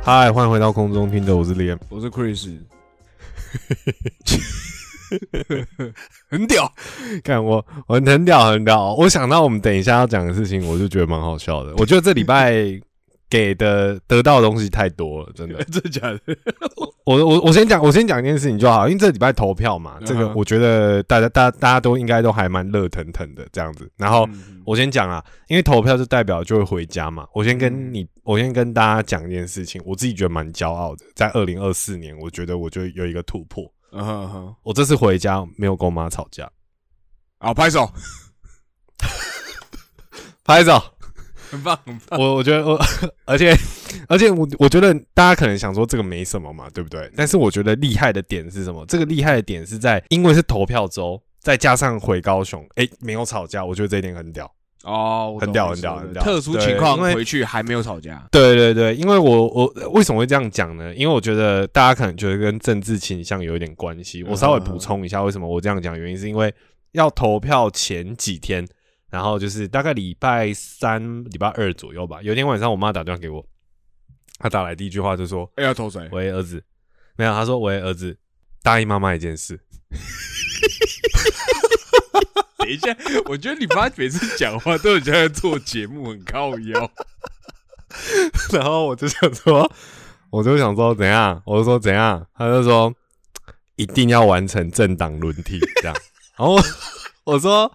嗨，欢迎回到空中听的，我是 Liam，我是 Chris，很屌，看我，我很屌，很屌。我想到我们等一下要讲的事情，我就觉得蛮好笑的。我觉得这礼拜。给的得到的东西太多了，真的，真的假的？我我我先讲，我先讲一件事情就好，因为这礼拜投票嘛，这个我觉得大家大家大家都应该都还蛮热腾腾的这样子。然后我先讲啊，因为投票就代表就会回家嘛。我先跟你，我先跟大家讲一件事情，我自己觉得蛮骄傲的，在二零二四年，我觉得我就有一个突破。嗯哼，我这次回家没有跟我妈吵架，好拍手，拍手。很棒，很棒。我我觉得我，而且而且我我觉得大家可能想说这个没什么嘛，对不对？但是我觉得厉害的点是什么？这个厉害的点是在，因为是投票周，再加上回高雄，哎，没有吵架，我觉得这一点很屌哦，很屌，很屌，很屌。特殊情况回去还没有吵架。对对对，因为我我为什么会这样讲呢？因为我觉得大家可能觉得跟政治倾向有一点关系。我稍微补充一下，为什么我这样讲？原因是因为要投票前几天。然后就是大概礼拜三、礼拜二左右吧。有一天晚上，我妈打电话给我，她打来第一句话就说：“哎，要投谁？”喂，儿子。没有，她说：“喂，儿子，答应妈妈一件事。” 等一下，我觉得你妈每次讲话都很像在做节目，很靠腰。然后我就想说，我就想说怎样？我就说怎样？他就说一定要完成政党轮替这样。然后我说。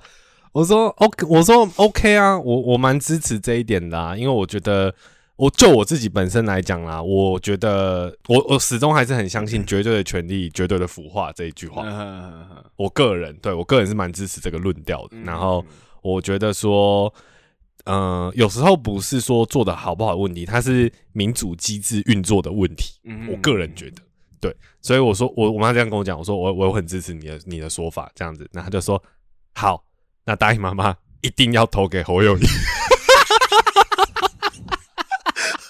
我说 OK，我说 OK 啊，我我蛮支持这一点的，因为我觉得，我就我自己本身来讲啦，我觉得我我始终还是很相信绝对的权利、绝对的腐化这一句话。我个人对我个人是蛮支持这个论调的。然后我觉得说，嗯，有时候不是说做的好不好的问题，它是民主机制运作的问题。我个人觉得，对，所以我说我我妈这样跟我讲，我说我我很支持你的你的说法，这样子，那他就说好。那答应妈妈一定要投给侯友谊，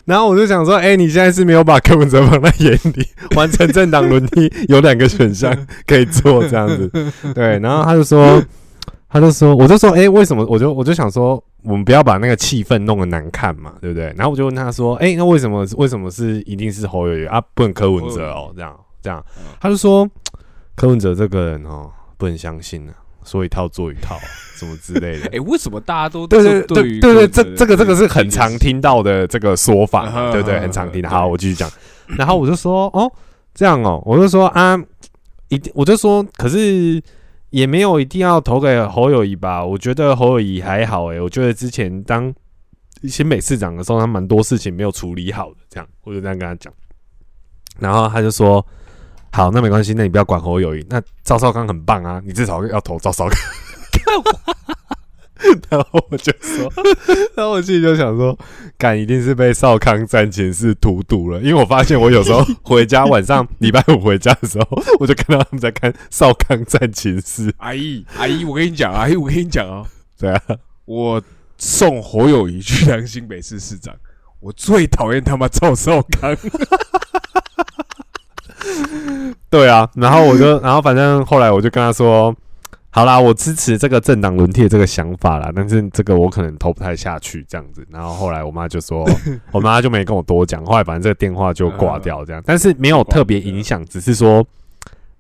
然后我就想说，哎，你现在是没有把柯文哲放在眼里，完成政党轮替有两个选项可以做这样子，对，然后他就说，他就说，我就说，哎，为什么？我就我就想说，我们不要把那个气氛弄得难看嘛，对不对？然后我就问他说，哎，那为什么为什么是一定是侯友宜啊，不能柯文哲哦？这样这样，他就说，柯文哲这个人哦，不能相信呢。说一套做一套，什么之类的。哎，为什么大家都对对对对对，这这个这个是很常听到的这个说法，对不对？很常听。好，我继续讲。然后我就说，哦，这样哦，我就说啊，一定，我就说，可是也没有一定要投给侯友谊吧？我觉得侯友谊还好，哎，我觉得之前当新北市长的时候，他蛮多事情没有处理好的，这样，我就这样跟他讲。然后他就说。好，那没关系，那你不要管侯友谊。那赵少康很棒啊，你至少要投赵少康。然后我就说，然后我自己就想说，敢一定是被少康战前是荼毒了，因为我发现我有时候 回家晚上礼拜五回家的时候，我就看到他们在看少康战前是。阿姨，阿姨，我跟你讲，阿姨，我跟你讲 啊，对啊，我送侯友谊去当新北市市长，我最讨厌他妈赵少康。对啊，然后我就，然后反正后来我就跟他说，好啦，我支持这个政党轮替这个想法啦，但是这个我可能投不太下去这样子。然后后来我妈就说，我妈就没跟我多讲，后来反正这个电话就挂掉这样，但是没有特别影响，只是说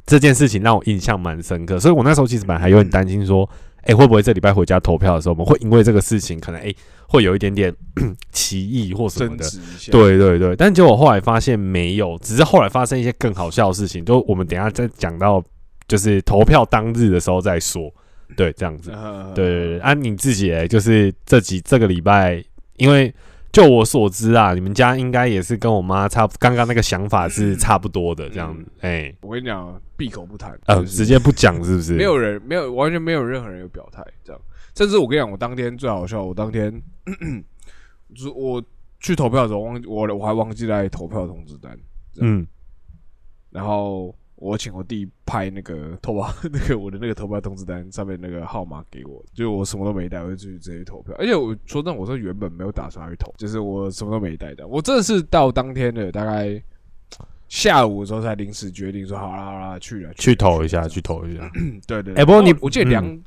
这件事情让我印象蛮深刻，所以我那时候其实本来还有点担心说。哎，会不会这礼拜回家投票的时候，我们会因为这个事情可能哎，会有一点点 歧义或什么的？对对对，但结果后来发现没有，只是后来发生一些更好笑的事情，就我们等下再讲到，就是投票当日的时候再说。对，这样子。对对对，啊，你自己哎，就是这几这个礼拜，因为。就我所知啊，你们家应该也是跟我妈差，刚刚那个想法是差不多的，这样子。哎，我跟你讲，闭口不谈，呃，直接不讲，是不是？没有人，没有，完全没有任何人有表态，这样。甚至我跟你讲，我当天最好笑，我当天，我去投票的时候忘，我我还忘记带投票通知单。嗯。然后我请我弟拍那个投票，那个我的那个投票通知单上面那个号码给我，就我什么都没带，我就去直接投票。而且我说真的，我说原本没有打算去投，就是我什么都没带的。我真的是到当天的大概下午的时候才临时决定说，好啦好啦，去了去投一下，去投一下。对对。哎不过你我记得嗯两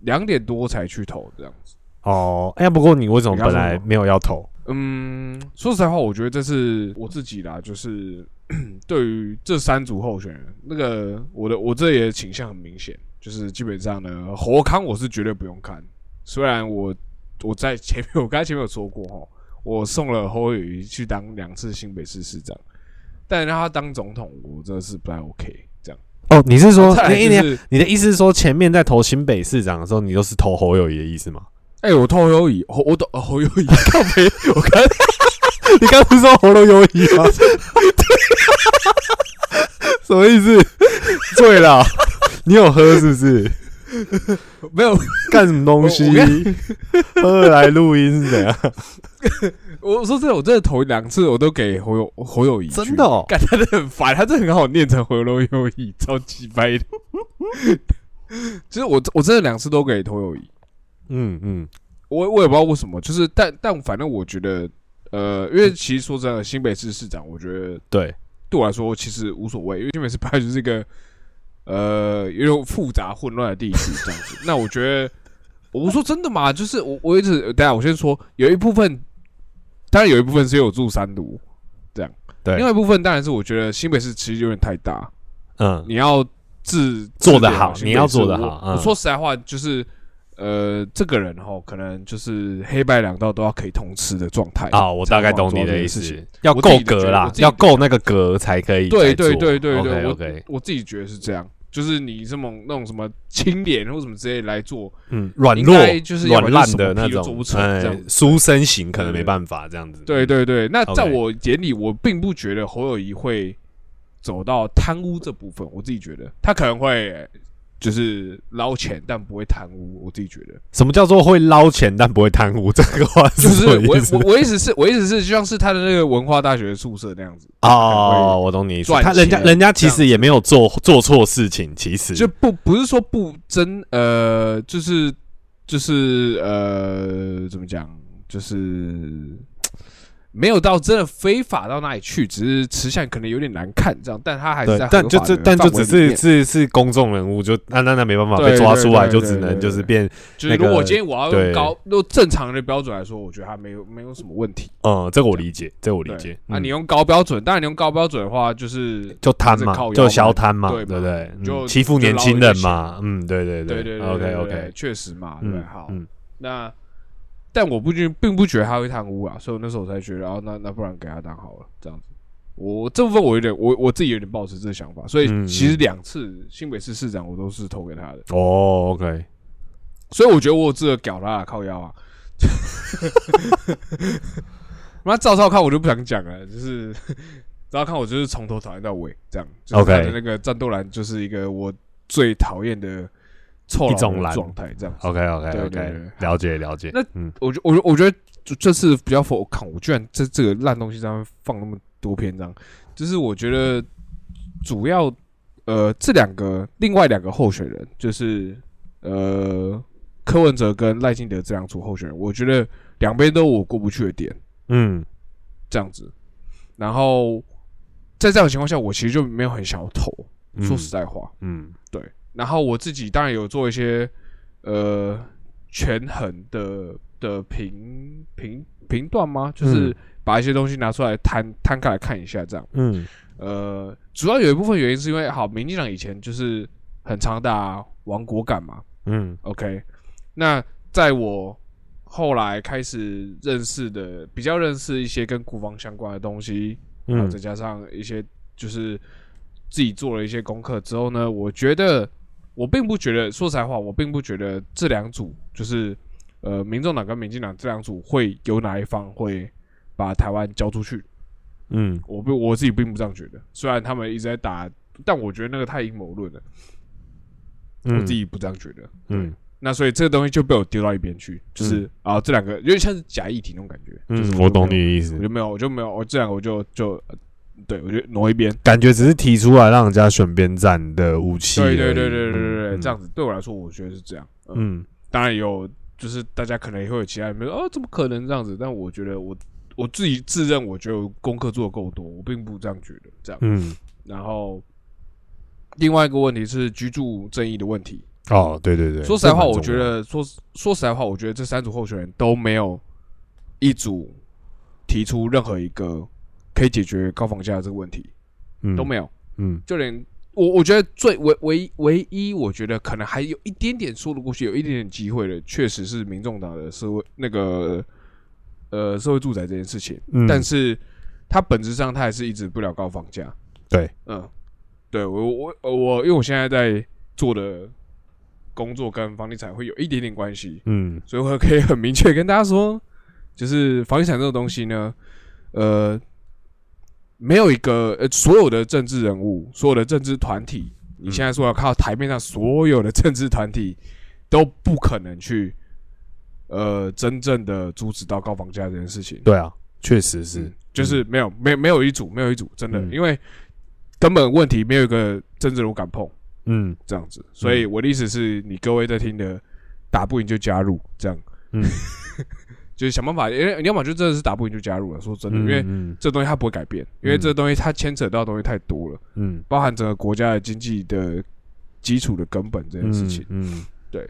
两点多才去投这样子。哦，哎，不过你为什么本来没有要投？嗯，说实在话，我觉得这是我自己啦，就是 对于这三组候选人，那个我的我这里的倾向很明显，就是基本上呢，侯康我是绝对不用看，虽然我我在前面 我刚才前面有说过哈，我送了侯友谊去当两次新北市市长，但让他当总统，我真的是不太 OK 这样。哦，你是说就是，你的意思是说前面在投新北市长的时候，你都是投侯友谊的意思吗？哎、我投侯友谊，侯我投呃侯友谊，靠北，我刚你刚不是说喉咙有谊吗？什么意思？醉了？你有喝是不是？没有干什么东西我？喝了来录音是怎样？我说真的，我真的头两次我都给侯友侯友谊去，真的哦干他真的很烦，他真的很好念成侯友谊，超级掰的。其实我我真的两次都给侯友谊，嗯嗯，我我也不知道为什么，就是但但反正我觉得，呃，因为其实说真的，新北市市长，我觉得对，对我来说其实无所谓，因为新北市本来就是一个呃有点复杂混乱的地区这样子。那我觉得，我说真的嘛，就是我我一直等下我先说，有一部分，当然有一部分是因为我住三读，另对，外一部分当然是我觉得新北市其实有点太大，嗯，你要自做得好你要做得好我说实在话，就是呃，这个人哈，可能就是黑白两道都要可以通吃的状态啊，我大概懂你的意思要够格啦要够那个格才可以对。对对对对 OK 我自己觉得是这样，就是你这么那种什么清廉或什么之类来做，嗯，软弱就是软烂的那种，成这样哎，书生型可能没办法这样子。对对对。那在我眼里，我并不觉得侯友谊会走到贪污这部分，我自己觉得他可能会就是捞钱，但不会贪污。我自己觉得，什么叫做会捞钱但不会贪污？这个话就是我我我意思是，我意思是，就像是他的那个文化大学宿舍那样子，哦，我懂你意思。他人家人家其实也没有做做错事情，其实就不不是说不真呃，就是就是呃，怎么讲，就是没有到真的非法到哪里去，只是吃相可能有点难看这样，但他还是但就这但就只是是是公众人物，就那那那没办法被抓出来，就只能就是变就是那如果今天我要用高用正常的标准来说，我觉得他没有没有什么问题。嗯，这个我理解，这个我理对。解。啊，嗯你用高标准，当然你用高标准的话，就是就贪嘛就嘛消贪嘛，对不对？嗯就欺负年轻人嘛，嗯，对对对。对对，OK OK，确实嘛，对嗯，好，嗯。那但我不觉并不觉得他会贪污啊，所以我那时候我才觉得，哦，那那不然给他当好了，这样子。我这部分我有点，我我自己有点抱持这个想法，所以嗯其实两次新北市市长我都是投给他的，哦，OK，所以我觉得我有资格屌他啊，靠腰啊。妈赵少康我就不想讲了，就是赵少康我就是从头讨厌到尾，这样。就是 OK 他的那个战斗蓝就是一个我最讨厌的臭老人的一种懒状态，这样子。OK OK 对 OK，了解了解。那嗯，我觉我觉我觉得就这次比较否看，我居然在这个烂东西上面放那么多篇章，就是我觉得主要呃这两个另外两个候选人，就是呃柯文哲跟赖清德这两组候选人，我觉得两边都有我过不去的点，嗯这样子。然后在这样的情况下，我其实就没有很想要投，嗯说实在话，嗯对。然后我自己当然有做一些呃权衡的的评评评断吗？就是嗯把一些东西拿出来摊摊开来看一下，这样。嗯呃，主要有一部分原因是因为，好，民进党以前就是很常打亡国感嘛嗯，OK。那在我后来开始认识的，比较认识一些跟国防相关的东西，然后嗯再加上一些就是自己做了一些功课之后呢，我觉得我并不觉得，说实在话，我并不觉得这两组就是呃，民众党跟民进党这两组会有哪一方会把台湾交出去。嗯我不我自己并不这样觉得，虽然他们一直在打，但我觉得那个太阴谋论了，我嗯自己不这样觉得。嗯那所以这个东西就被我丢到一边去，就是、啊，这两个有点像是假议题那种感觉。就是嗯，我懂你的意思我。就没有，我就没有，我这两个我就就呃对我觉得挪一边。感觉只是提出来让人家选边站的武器。对对对对对对对，嗯这样子对我来说，我觉得是这样。嗯，嗯当然有，就是大家可能也会有其他人说，哦，怎么可能这样子？但我觉得我我自己自认，我觉得我功课做的够多，我并不这样觉得。这样，嗯，然后另外一个问题是居住正义的问题。哦，对对对。说实在话，我觉得说说实在话，我觉得这三组候选人都没有一组提出任何一个可以解决高房价的这个问题，嗯。都没有。嗯。就连我我觉得最唯唯唯一，我觉得可能还有一点点说得过去，有一点点机会的，确实是民众党的社会那个呃社会住宅这件事情，嗯，但是它本质上它还是一直不了高房价。对，嗯，对我我呃我因为我现在在做的工作跟房地产会有一点点关系，嗯。所以我可以很明确跟大家说，就是房地产这种东西呢，呃，没有一个呃，所有的政治人物，所有的政治团体，你现在说要靠台面上所有的政治团体都不可能去，呃，真正的阻止到高房价这件事情。对啊，确实是。嗯，就是没有没没有一组，没有一组，真的，嗯。因为根本问题没有一个政治人物敢碰嗯。这样子，所以我的意思是你各位在听的，打不赢就加入，这样。嗯，就是想办法，因为你要么就真的是打不赢就加入了。说真的，因为嗯这东西它不会改变，因为这东西它牵扯到的东西太多了，嗯包含整个国家的经济的基础的根本这件事情。嗯，对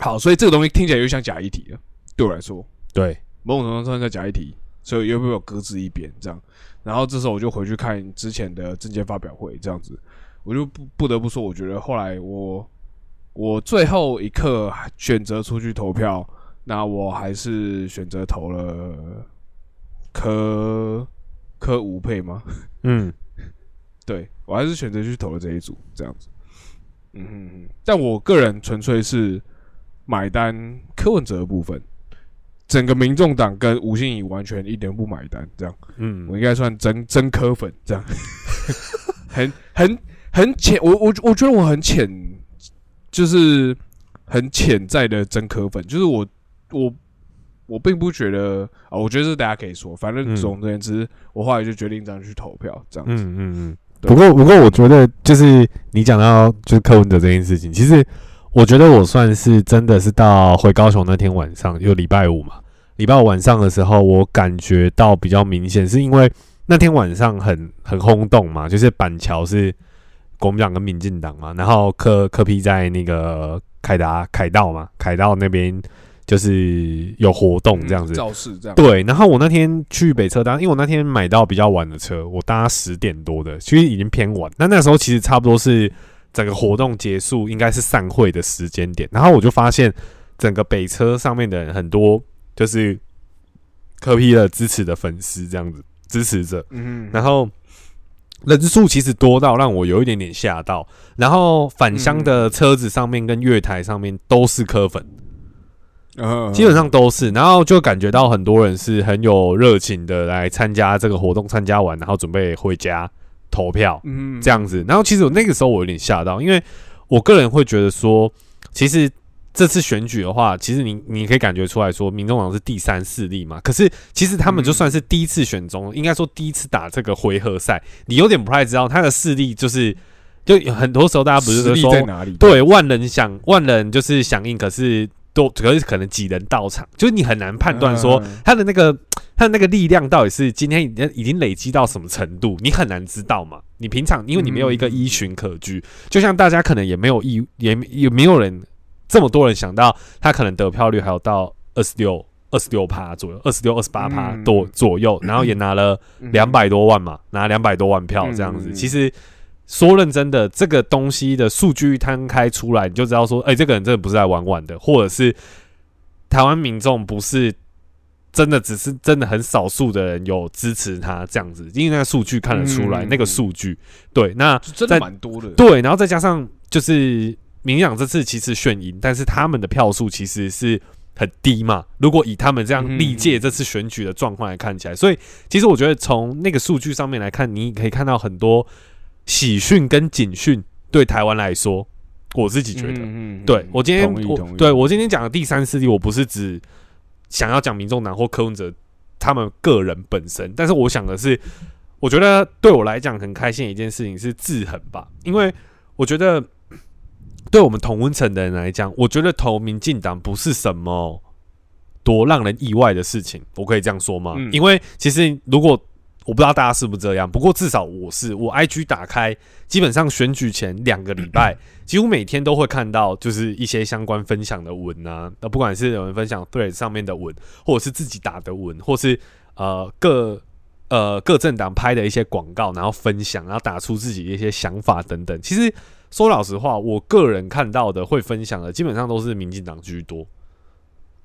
好，所以这个东西听起来又像假议题了，对我来说，对，某种程度上在假议题，所以又被我搁置一边这样。然后这时候我就回去看之前的证件发表会，这样子，我就不不得不说，我觉得后来我我最后一刻选择出去投票，那我还是选择投了科科吴配吗？嗯。对我还是选择去投了这一组这样子。嗯哼哼，但我个人纯粹是买单柯文哲的部分，整个民众党跟吴欣怡完全一点不买单，这样。嗯。我应该算真真柯粉，这样。很很很浅，我我我觉得我很浅，就是很潜在的真柯粉，就是我我我并不觉得啊，我觉得这大家可以说，反正嗯总而言之，我后来就决定这样去投票，这样子。嗯嗯嗯。不过不过，我觉得就是你讲到就是柯文哲这件事情，其实我觉得我算是真的是到回高雄那天晚上，就礼拜五嘛，礼拜五晚上的时候，我感觉到比较明显，是因为那天晚上很很轰动嘛，就是板桥是国民党跟民进党嘛，然后柯柯批在那个凯达凯道嘛，凯道那边就是有活动这样子，嗯造势这样。对，然后我那天去北车搭，因为我那天买到比较晚的车，我搭十点多的，其实已经偏晚。那那时候其实差不多是整个活动结束，应该是散会的时间点。然后我就发现整个北车上面的人很多就是科批的支持的粉丝这样子支持者，嗯，然后人数其实多到让我有一点点吓到。然后返乡的车子上面跟月台上面都是科粉。呃基本上都是，然后就感觉到很多人是很有热情的来参加这个活动，参加完然后准备回家投票嗯这样子。然后其实我那个时候我有点吓到，因为我个人会觉得说，其实这次选举的话，其实你你可以感觉出来说，民众党是第三势力嘛。可是其实他们就算是第一次选中，应该说第一次打这个回合赛，你有点不太知道他的势力就是，就有很多时候大家不是说？对，万人响，万人就是响应，可是都可是可能几人到场，就是你很难判断说嗯。他的那个他的那个力量到底是今天已经已经累积到什么程度，你很难知道嘛。你平常因为你没有一个依循可据，就像大家可能也没有意也也没有人这么多人想到他可能得票率还有到二十六二十六趴左右，二十六二十八趴嗯。多左右，然后也拿了两百多万嘛，拿两百多万票这样子。嗯。其实说认真的，这个东西的数据摊开出来，你就知道说，哎、这个人真的不是来玩玩的，或者是台湾民众不是真的只是真的很少数的人有支持他这样子，因为那个数据看得出来，嗯那个数据对，那真的蛮多的。对，然后再加上就是民养这次其实炫赢，但是他们的票数其实是很低嘛。如果以他们这样嗯历届这次选举的状况来看起来，所以其实我觉得从那个数据上面来看，你可以看到很多喜讯跟警讯对台湾来说，我自己觉得，嗯对我今天我对我今天讲的第三势力，我不是指想要讲民众党或柯文哲他们个人本身，但是我想的是，我觉得对我来讲很开心的一件事情是制衡吧，因为我觉得对我们同温层的人来讲，我觉得投民进党不是什么多让人意外的事情，我可以这样说吗？嗯。因为其实如果我不知道大家是不是这样，不过至少我是，我 IG 打开，基本上选举前两个礼拜，几乎每天都会看到就是一些相关分享的文啊，呃，不管是有人分享 Thread 上面的文，或者是自己打的文，或是呃各呃各政党拍的一些广告，然后分享，然后打出自己的一些想法等等。其实说老实话，我个人看到的会分享的，基本上都是民进党居多。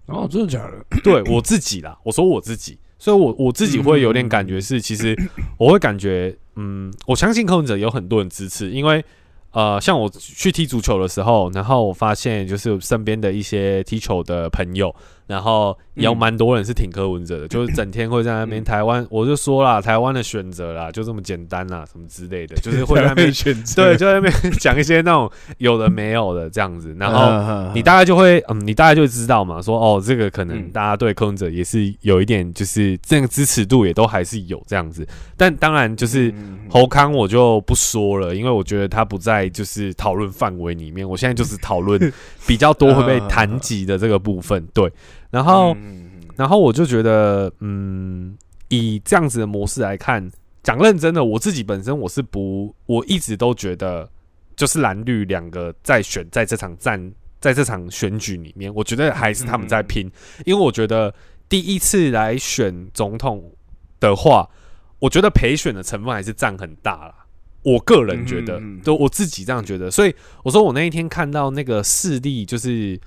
哦，真的假的？对我自己啦，我说我自己，所以我我自己会有点感觉是，其实我会感觉，嗯，我相信柯文哲有很多人支持，因为呃，像我去踢足球的时候，然后我发现就是身边的一些踢球的朋友，然后也有嗯蛮多人是挺柯文哲的，就是整天会在那边台湾，我就说啦，台湾的选择啦，就这么简单啦，什么之类的，就是会在那边选择对，就在那边讲一些那种有的没有的这样子，然后。你大概就会，嗯，你大概就会知道嘛，说哦，这个可能嗯大家对柯文哲也是有一点，就是这个支持度也都还是有这样子。但当然，就是嗯侯康我就不说了，因为我觉得他不在就是讨论范围里面。我现在就是讨论 比较多会被谈及的这个部分，对。然后，嗯然后我就觉得，嗯，以这样子的模式来看，讲认真的，我自己本身我是不，我一直都觉得，就是蓝绿两个在选在这场战，在这场选举里面，我觉得还是他们在拼，因为我觉得第一次来选总统的话，我觉得陪选的成分还是占很大啦。我个人觉得就我自己这样觉得，所以我说我那一天看到那个势力，就是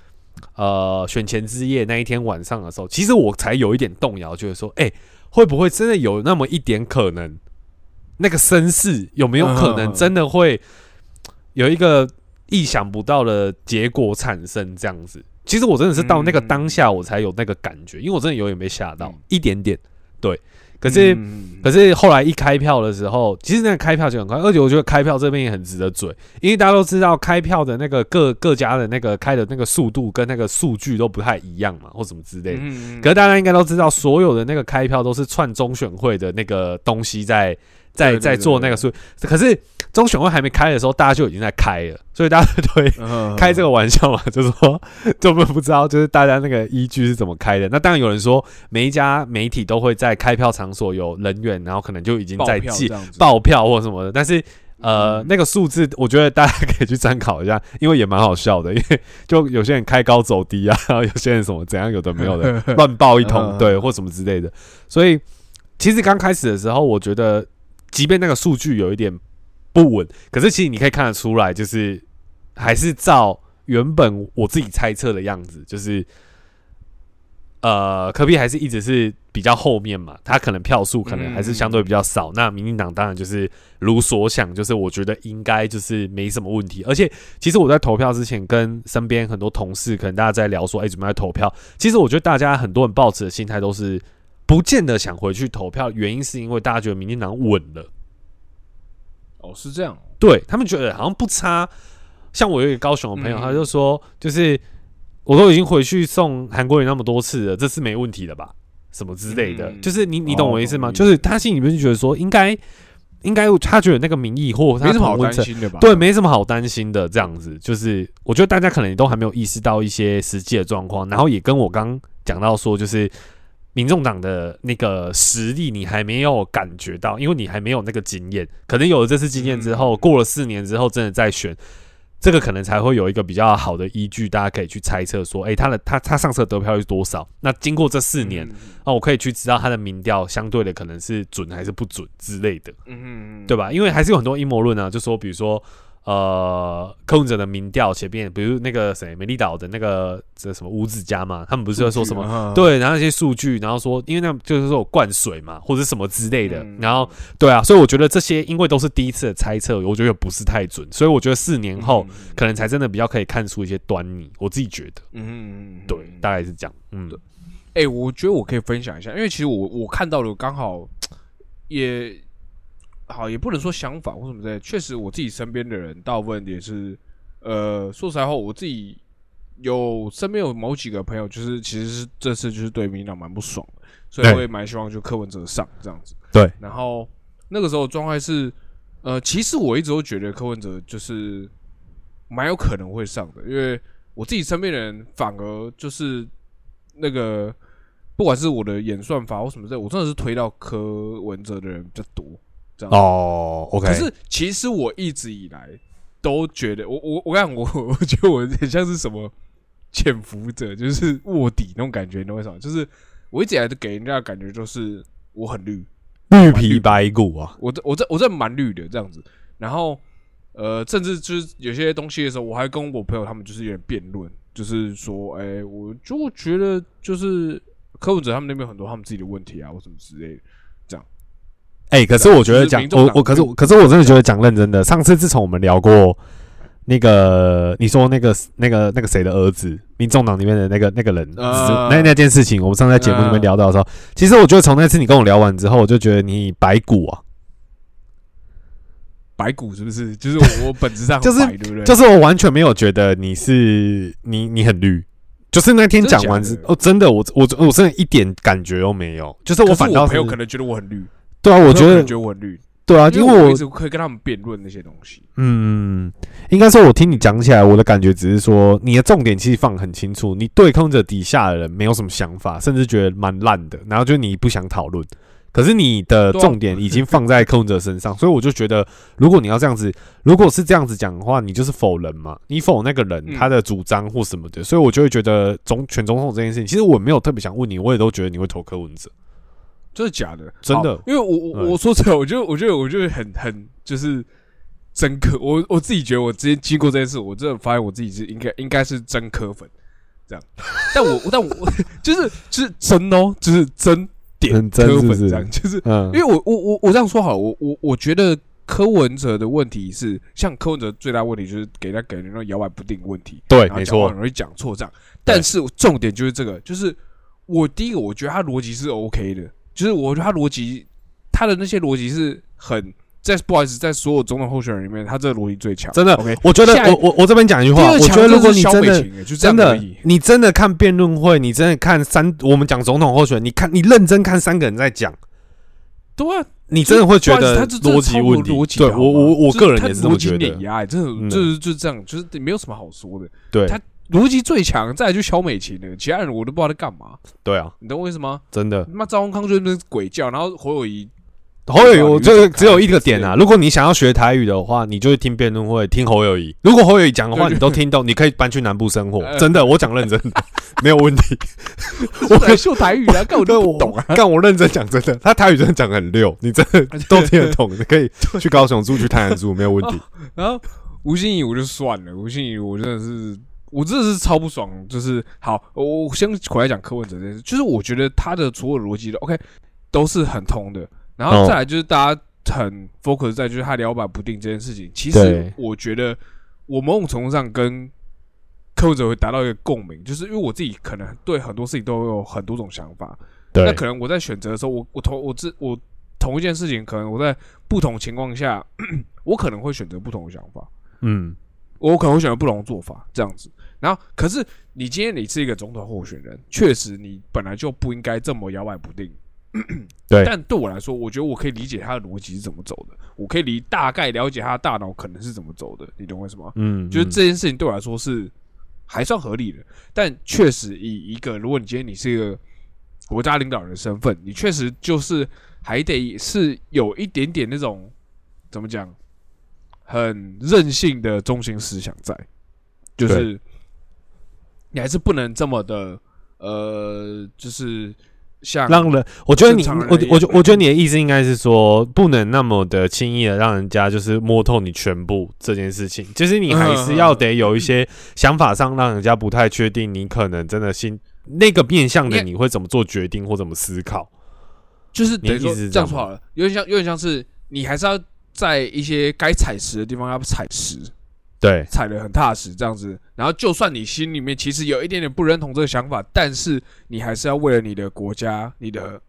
呃选前之夜那一天晚上的时候，其实我才有一点动摇，就是说，哎、会不会真的有那么一点可能，那个声势有没有可能真的会有一个意想不到的结果产生？这样子，其实我真的是到那个嗯当下，我才有那个感觉，因为我真的有点被吓到、嗯。一点点，对，可是。嗯可是后来一开票的时候，其实那个开票就很快，而且我觉得开票这边也很值得嘴，因为大家都知道开票的那个各各家的那个开的那个速度跟那个数据都不太一样嘛，或什么之类的。嗯可是大家应该都知道，所有的那个开票都是串中选会的那个东西在在在做那个数，可是中选会还没开的时候，大家就已经在开了，所以大家都会嗯 开这个玩笑嘛，就是说，就不不知道，就是大家那个依据是怎么开的。那当然有人说，每一家媒体都会在开票场所有人员，然后可能就已经在记票这样子爆票或什么的。但是呃，嗯那个数字，我觉得大家可以去参考一下，因为也蛮好笑的。因为就有些人开高走低啊，然后有些人什么怎样，有的没有的 乱报一通，嗯对，或什么之类的。所以其实刚开始的时候，我觉得，即便那个数据有一点不稳，可是其实你可以看得出来，就是还是照原本我自己猜测的样子，就是呃，科比还是一直是比较后面嘛，他可能票数可能还是相对比较少。那民进党当然就是如所想，就是我觉得应该就是没什么问题。而且其实我在投票之前，跟身边很多同事，可能大家在聊说，哎、准备要投票。其实我觉得大家很多人抱持的心态都是不见得想回去投票，原因是因为大家觉得民进党稳了。哦，是这样，对他们觉得好像不差。像我有一个高雄的朋友，嗯他就说，就是我都已经回去送韩国人那么多次了，这次没问题了吧？什么之类的，嗯就是你你懂我意思吗？哦就是他心里面就觉得说，应该应该他觉得那个民意或他没什么好担心的吧？对，没什么好担心的。这样子，就是我觉得大家可能也都还没有意识到一些实际的状况，然后也跟我刚讲到说，就是民众党的那个实力，你还没有感觉到，因为你还没有那个经验。可能有了这次经验之后，嗯过了四年之后，真的再选。这个可能才会有一个比较好的依据，大家可以去猜测说，诶，他的他他上次得票率是多少？那经过这四年，嗯啊，我可以去知道他的民调相对的可能是准还是不准之类的。嗯嗯，对吧？因为还是有很多阴谋论啊，就说比如说呃，柯文哲的民调前面，比如那个谁美丽岛的那个这什么吴子嘉嘛，他们不是会说什么？么？对，然后那些数据，然后说，因为那就是说我灌水嘛，或者什么之类的，嗯。然后对啊，所以我觉得这些因为都是第一次的猜测，我觉得不是太准，所以我觉得四年后、可能才真的比较可以看出一些端倪，我自己觉得，嗯对，大概是这样，嗯，对。哎、我觉得我可以分享一下，因为其实我我看到了刚好也好，也不能说相反或什么之类的。确实，我自己身边的人大部分也是，呃，说实在话，我自己有身边有某几个朋友，就是其实是这次就是对民进党蛮不爽的，所以我也蛮希望就柯文哲上这样子。对，然后那个时候状态是，呃，其实我一直都觉得柯文哲就是蛮有可能会上的，因为我自己身边的人反而就是那个，不管是我的演算法或什么之类，我真的是推到柯文哲的人比较多。这样哦，OK，可是其实我一直以来都觉得，我我我看我我觉得我很像是什么潜伏者，就是卧底那种感觉，你懂为什么？就是我一直以来都给人家的感觉就是我很绿，绿皮白骨啊，我这我这我这蛮绿的这样子。然后呃，甚至就是有些东西的时候，我还跟我朋友他们就是有点辩论，就是说，哎、我就觉得就是柯文哲他们那边有很多他们自己的问题啊，或什么之类的。哎、可是我觉得讲我我可是可是我真的觉得讲认真的，上次自从我们聊过那个你说那个那个那个谁的儿子，民众党里面的那个那个人，呃那那件事情，我们上次在节目里面呃聊到的时候，其实我觉得从那次你跟我聊完之后，我就觉得你白骨啊，白骨是不是？就是我我本质上 就是对不对？就是我完全没有觉得你是你你很绿。就是那天讲完之真的假的哦，真的，我我我真的一点感觉都没有。就是我反倒是我朋友可能觉得我很绿，对啊，我觉得觉得我很绿，对啊，因为我可以跟他们辩论那些东西。嗯，应该说，我听你讲起来，我的感觉只是说，你的重点其实放得很清楚，你对空着底下的人没有什么想法，甚至觉得蛮烂的，然后就你不想讨论。可是你的重点已经放在空者身上，所以我就觉得，如果你要这样子，如果是这样子讲的话，你就是否人嘛，你否那个人嗯他的主张或什么的，所以我就会觉得总选总统这件事情，其实我没有特别想问你，我也都觉得你会投柯文哲。真的假的？真的。因为我我我说真的，我觉得我觉得我觉得很很就是真科，我我自己觉得我之前经过这件事，我真的发现我自己是应该应该是真科粉这样，但我但我就是就是真哦，就是真点科粉这样，就是嗯。因为我我我我这样说好了，我我我觉得柯文哲的问题是，像柯文哲最大问题就是给他给人那种摇摆不定问题，对，没错。很，容易讲错这样。但是重点就是这个，就是我第一个我觉得他逻辑是 OK 的，就是我觉得他逻辑他的那些逻辑是很在不好意思，在所有总统候选人里面，他这个逻辑最强，真的 OK。我觉得我我我这边讲一句话，我觉得如果你真的真的你真的看辩论会，你真的看三，我们讲总统候选人，你看你认真看三个人在讲，对啊，你真的会觉得逻辑问题逻。辑我我我个人也是这么觉得。碾压欸，真的嗯就是就是这样，就是没有什么好说的。对他逻辑最强，再来就萧美琴了，其他人我都不知道在干嘛，对啊，你懂我意思吗？真的。他妈赵丰康就是那鬼叫，然后侯友谊侯友谊，我这个只有一个点啊。如果你想要学台语的话，你就会听辩论会，听侯友谊。如果侯友谊讲的话，你都 听懂，你可以搬去南部生活。呃真的，我讲认真的，没有问题。我来秀台语啊，根本对我都不懂啊。干我认真讲，真的，他台语真的讲得很溜，你真的都听得懂。你可以去高雄住，去台南住，没有问题。然后吴欣怡我就算了，吴欣怡我真的是，我真的是超不爽。就是好，我我先回来讲柯文哲这件事，就是我觉得他的所有逻辑都 OK，都是很通的。然后哦再来就是大家很 focus 在就是他摇摆不定这件事情，其实我觉得我某种程度上跟柯文哲会达到一个共鸣，就是因为我自己可能对很多事情都有很多种想法，那可能我在选择的时候，我我同我自我同一件事情，可能我在不同情况下，我可能会选择不同的想法，嗯，我可能会选择不同的做法，这样子。然后，可是你今天你是一个总统候选人，确实你本来就不应该这么摇摆不定。对但对我来说，我觉得我可以理解他的逻辑是怎么走的，我可以理大概了解他的大脑可能是怎么走的，你懂我意思吗？嗯，就是嗯这件事情对我来说是还算合理的，但确实以一个如果你今天你是一个国家领导人的身份，你确实就是还得是有一点点那种怎么讲，很任性的中心思想在，就是你还是不能这么的呃，就是像让人，我觉得你，我我觉我觉得你的意思应该是说，不能那么的轻易的让人家就是摸透你全部这件事情，就是你还是要得有一些想法上让人家不太确定，你可能真的心那个面向的你会怎么做决定或怎么思考。就是等于说这样吗这样说好了，有点像有点像是你还是要在一些该踩实的地方要踩实。对，踩得很踏实这样子，然后就算你心里面其实有一点点不认同这个想法，但是你还是要为了你的国家、你的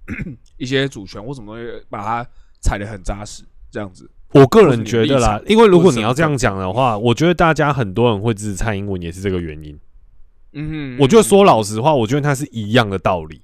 一些主权或什么东西，把它踩得很扎实，这样子。我个人觉得啦因为如果你要这样讲的话，我觉得大家很多人会支持蔡英文也是这个原因。嗯哼，我觉得说嗯老实话，我觉得它是一样的道理。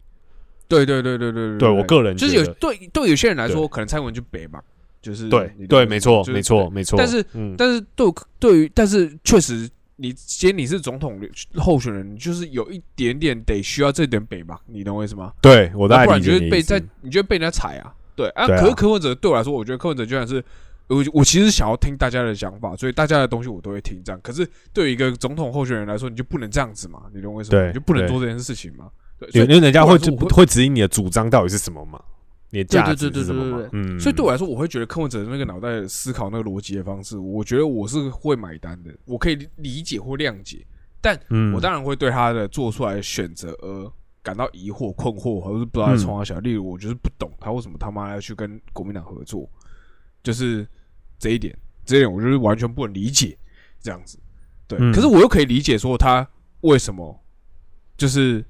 对对对对对对我个人就是有对对有些人来对。说，可能蔡英文就北嘛，就是对对，没错没错没错。但是嗯，但是对对于，但是确实，你既然你是总统候选人，你就是有一点点得需要这点北吧？你懂我意思吗？对我不然你概理解你的意思就被在，你就会被人家踩啊。对啊，可是柯文哲对我来说，我觉得柯文哲居然是我，我其实想要听大家的想法，所以大家的东西我都会听。这样，可是对于一个总统候选人来说，你就不能这样子嘛？你懂我意思吗？对你就不能做这件事情嘛？对，因为人家会会会指引你的主张到底是什么嘛，你的价值对对对是什么嘛对对？嗯，所以对我来说，我会觉得柯文哲的那个脑袋思考那个逻辑的方式，我觉得我是会买单的，我可以理理解或谅解，但嗯我当然会对他的做出来的选择而感到疑惑、困惑，或者是不知道在冲他小。例如，我就是不懂他为什么他妈要去跟国民党合作，就是这一点，这一点我就是完全不能理解这样子。对，嗯可是我又可以理解说他为什么，就是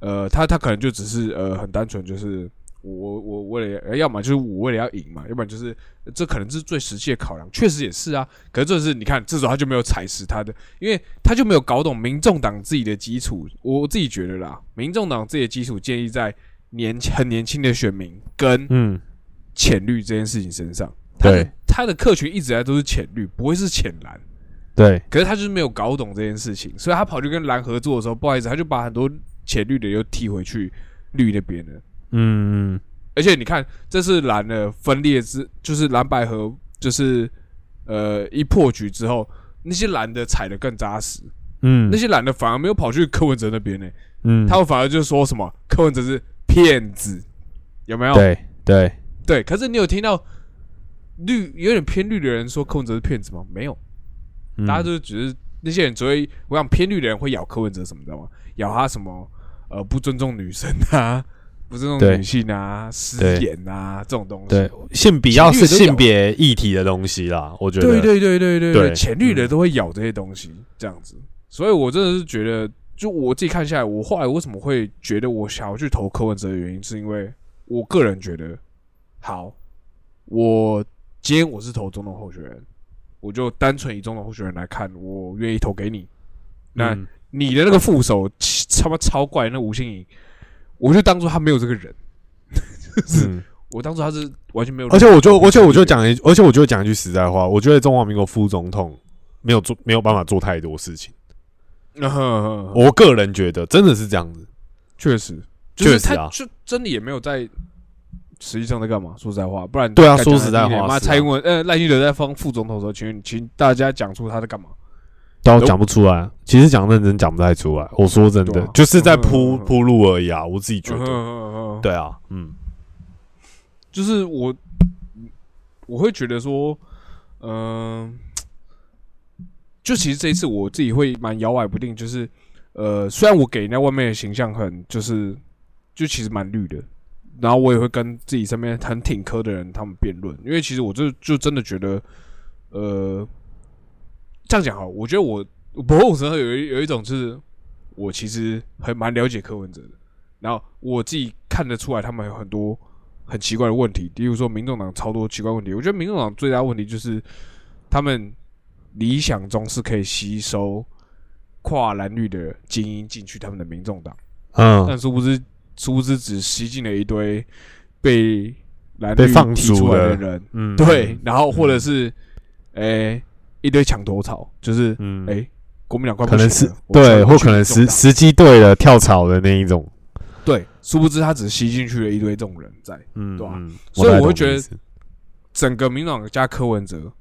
呃，他他可能就只是呃很单纯，就是我我为了呃要么就是我为了要赢嘛，要不然就是这可能是最实际的考量，确实也是啊。可是这是你看，这时候他就没有踩实他的，因为他就没有搞懂民众党自己的基础。我自己觉得啦，民众党自己的基础建立在年很年轻的选民跟嗯，浅绿这件事情身上。对他的客群一直以来都是浅绿，不会是浅蓝。对，可是他就是没有搞懂这件事情，所以他跑去跟蓝合作的时候，不好意思，他就把很多浅绿的又踢回去绿那边了。嗯嗯而且你看，这是蓝的分裂之，就是蓝百合，就是呃一破局之后，那些蓝的踩的更扎实，嗯，那些蓝的反而没有跑去柯文哲那边呢、嗯，他们反而就说什么柯文哲是骗子，有没有？对对，对可是你有听到绿有点偏绿的人说柯文哲是骗子吗？没有，嗯。大家就只是那些人只会，我想偏绿的人会咬柯文哲什么，知道吗？咬他什么呃不尊重女生啊，不是那种女性啊，失对言啊这种东西。对。性比较是性别议题的东西啦，我觉得。对对对对对对浅绿的嗯都会咬这些东西，这样子。所以我真的是觉得，就我自己看下来，我后来为什么会觉得我想要去投柯文哲的原因，是因为我个人觉得，好，我今天我是投总统候选人，我就单纯以总统候选人来看，我愿意投给你。那嗯。你的那个副手他妈超怪，那吴欣颖，我就当做他没有这个人，就是嗯我当做他是完全没有。而且我就，而且我就，讲一，而且我就讲一句实在话，我觉得中华民国副总统没有做，没有办法做太多事情。我我个人觉得真的是这样子。确实，就是确实啊他就真的也没有在实际上在干嘛？说实在话，不然对啊说实在话你妈是啊蔡英文呃赖清德在封副总统的时候，请请大家讲出他在干嘛？但我讲不出来，其实讲认真讲不太出来。我说真的啊，就是在铺铺路而已啊，我自己觉得。对啊，嗯就是我我会觉得说，嗯、就其实这一次我自己会蛮摇摆不定，就是呃，虽然我给人家外面的形象很就是就其实蛮绿的，然后我也会跟自己身边很挺科的人他们辩论，因为其实我就就真的觉得，呃，这样讲好，我觉得我不过我身上有一有一种就是我其实很蛮了解柯文哲的，然后我自己看得出来他们有很多很奇怪的问题，例如说民众党超多奇怪问题，我觉得民众党最大问题就是他们理想中是可以吸收跨蓝绿的精英进去他们的民众党，嗯，但殊不知殊不知只吸进了一堆被蓝绿被放踢出逐的来的人，嗯，对，然后或者是诶、一堆墙头草，就是嗯，诶、国民党快不可能是对，或可能时时机对了，跳槽的那一种。对，殊不知他只吸进去了一堆这种人在。嗯，对啊嗯所以我会觉得整个民党加柯文哲，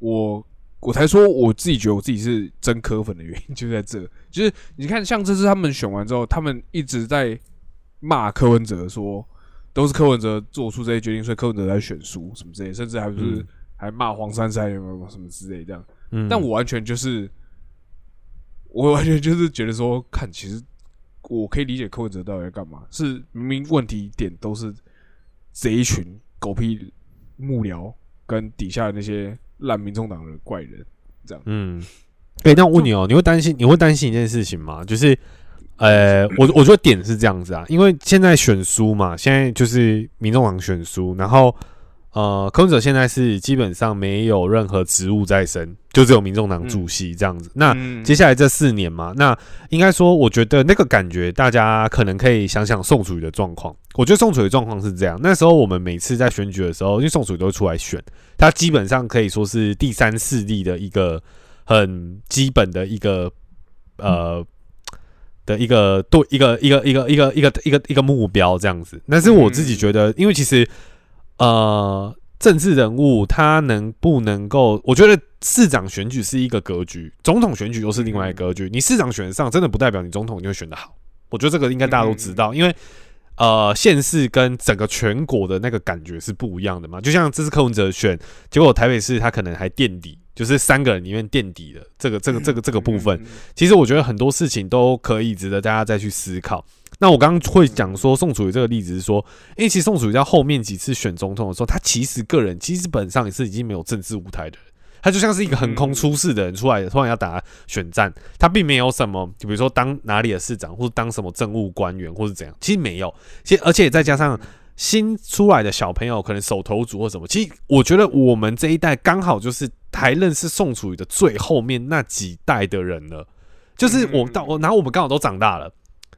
我我才说我自己觉得我自己是真柯粉的原因就在这，就是你看像这次他们选完之后，他们一直在骂柯文哲说都是柯文哲做出这些决定，所以柯文哲在选书什么之类，甚至还不是、嗯还骂黄珊珊有没有什么之类这样。嗯，但我完全就是，我完全就是觉得说，看其实我可以理解柯文哲到底在干嘛，是明明问题点都是这一群狗屁幕僚跟底下的那些烂民众党的怪人，这样。嗯，哎、那我问你哦、你会担心你会担心一件事情吗？就是，呃，我我觉得点是这样子啊，因为现在选书嘛，现在就是民众党选书，然后呃，柯文哲现在是基本上没有任何职务在身，就只有民众党主席这样子。那嗯接下来这四年嘛，那应该说，我觉得那个感觉，大家可能可以想想宋楚瑜的状况。我觉得宋楚瑜的状况是这样，那时候我们每次在选举的时候，因为宋楚瑜都会出来选，他基本上可以说是第三势力的一个很基本的一个呃。的一个对一个一个一个一个一个一个一个目标这样子，但是我自己觉得，因为其实呃，政治人物他能不能够，我觉得市长选举是一个格局，总统选举又是另外一个格局。你市长选得上，真的不代表你总统就会选得好。我觉得这个应该大家都知道，因为呃，县市跟整个全国的那个感觉是不一样的嘛。就像这次柯文哲选，结果台北市他可能还垫底，就是三个人里面垫底的这个这个这个这个部分。其实我觉得很多事情都可以值得大家再去思考。那我刚刚会讲说宋楚瑜这个例子是说，因为其实宋楚瑜在后面几次选总统的时候，他其实个人基本上也是已经没有政治舞台的人，他就像是一个横空出世的人出来，突然要打选战，他并没有什么，就比如说当哪里的市长，或者当什么政务官员，或是怎样，其实没有。其实而且再加上新出来的小朋友，可能手头足或什么，其实我觉得我们这一代刚好就是还认识宋楚瑜的最后面那几代的人了，就是我到我，然后我们刚好都长大了。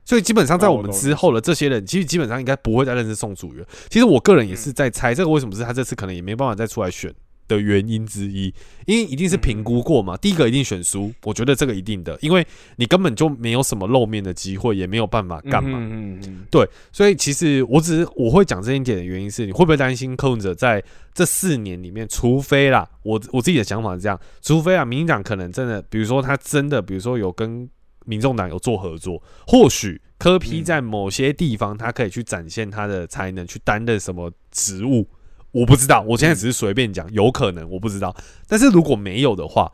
所以基本上在我们之后的这些人，其实基本上应该不会再认识宋楚瑜。其实我个人也是在猜，这个为什么是他这次可能也没办法再出来选的原因之一，因为一定是评估过嘛。第一个一定选输，我觉得这个一定的，因为你根本就没有什么露面的机会，也没有办法干嘛。嗯嗯对，所以其实我只是我会讲这一点的原因是，你会不会担心柯文哲在这四年里面，除非啦，我我自己的想法是这样，除非啊，民进党可能真的，比如说他真的，比如说有跟民众党有做合作，或许柯批在某些地方他可以去展现他的才能，去担任什么职务，我不知道，我现在只是随便讲，有可能我不知道，但是如果没有的话，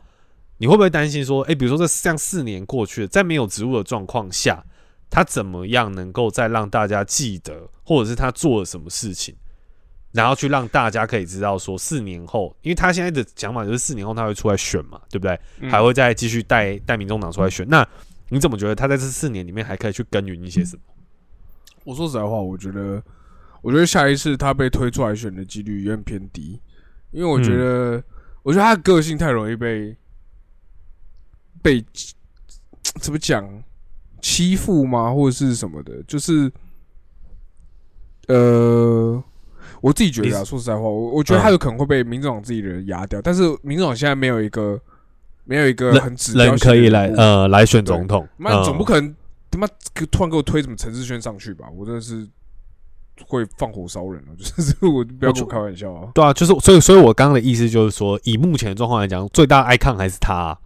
你会不会担心说，诶，比如说这像四年过去了，在没有职务的状况下，他怎么样能够再让大家记得，或者是他做了什么事情，然后去让大家可以知道说，四年后，因为他现在的想法就是四年后他会出来选嘛，对不对？嗯还会再继续带带民众党出来选。那你怎么觉得他在这四年里面还可以去耕耘一些什么？我说实在话，我觉得，我觉得下一次他被推出来选的几率有点偏低，因为我觉得，我觉得他的个性太容易被被怎么讲欺负吗，或者是什么的，就是呃，我自己觉得啊，说实在话，我我觉得他有可能会被民众党自己的人压掉，但是民众党现在没有一个没有一个很指标人可以来呃来选总统，那总不嗯可能他妈突然给我推什么陈志轩上去吧？我真的是会放火烧人了，就是我不要跟我开玩笑啊！对啊，就是所以所以我刚刚的意思就是说，以目前的状况来讲，最大的 icon 还是他啊、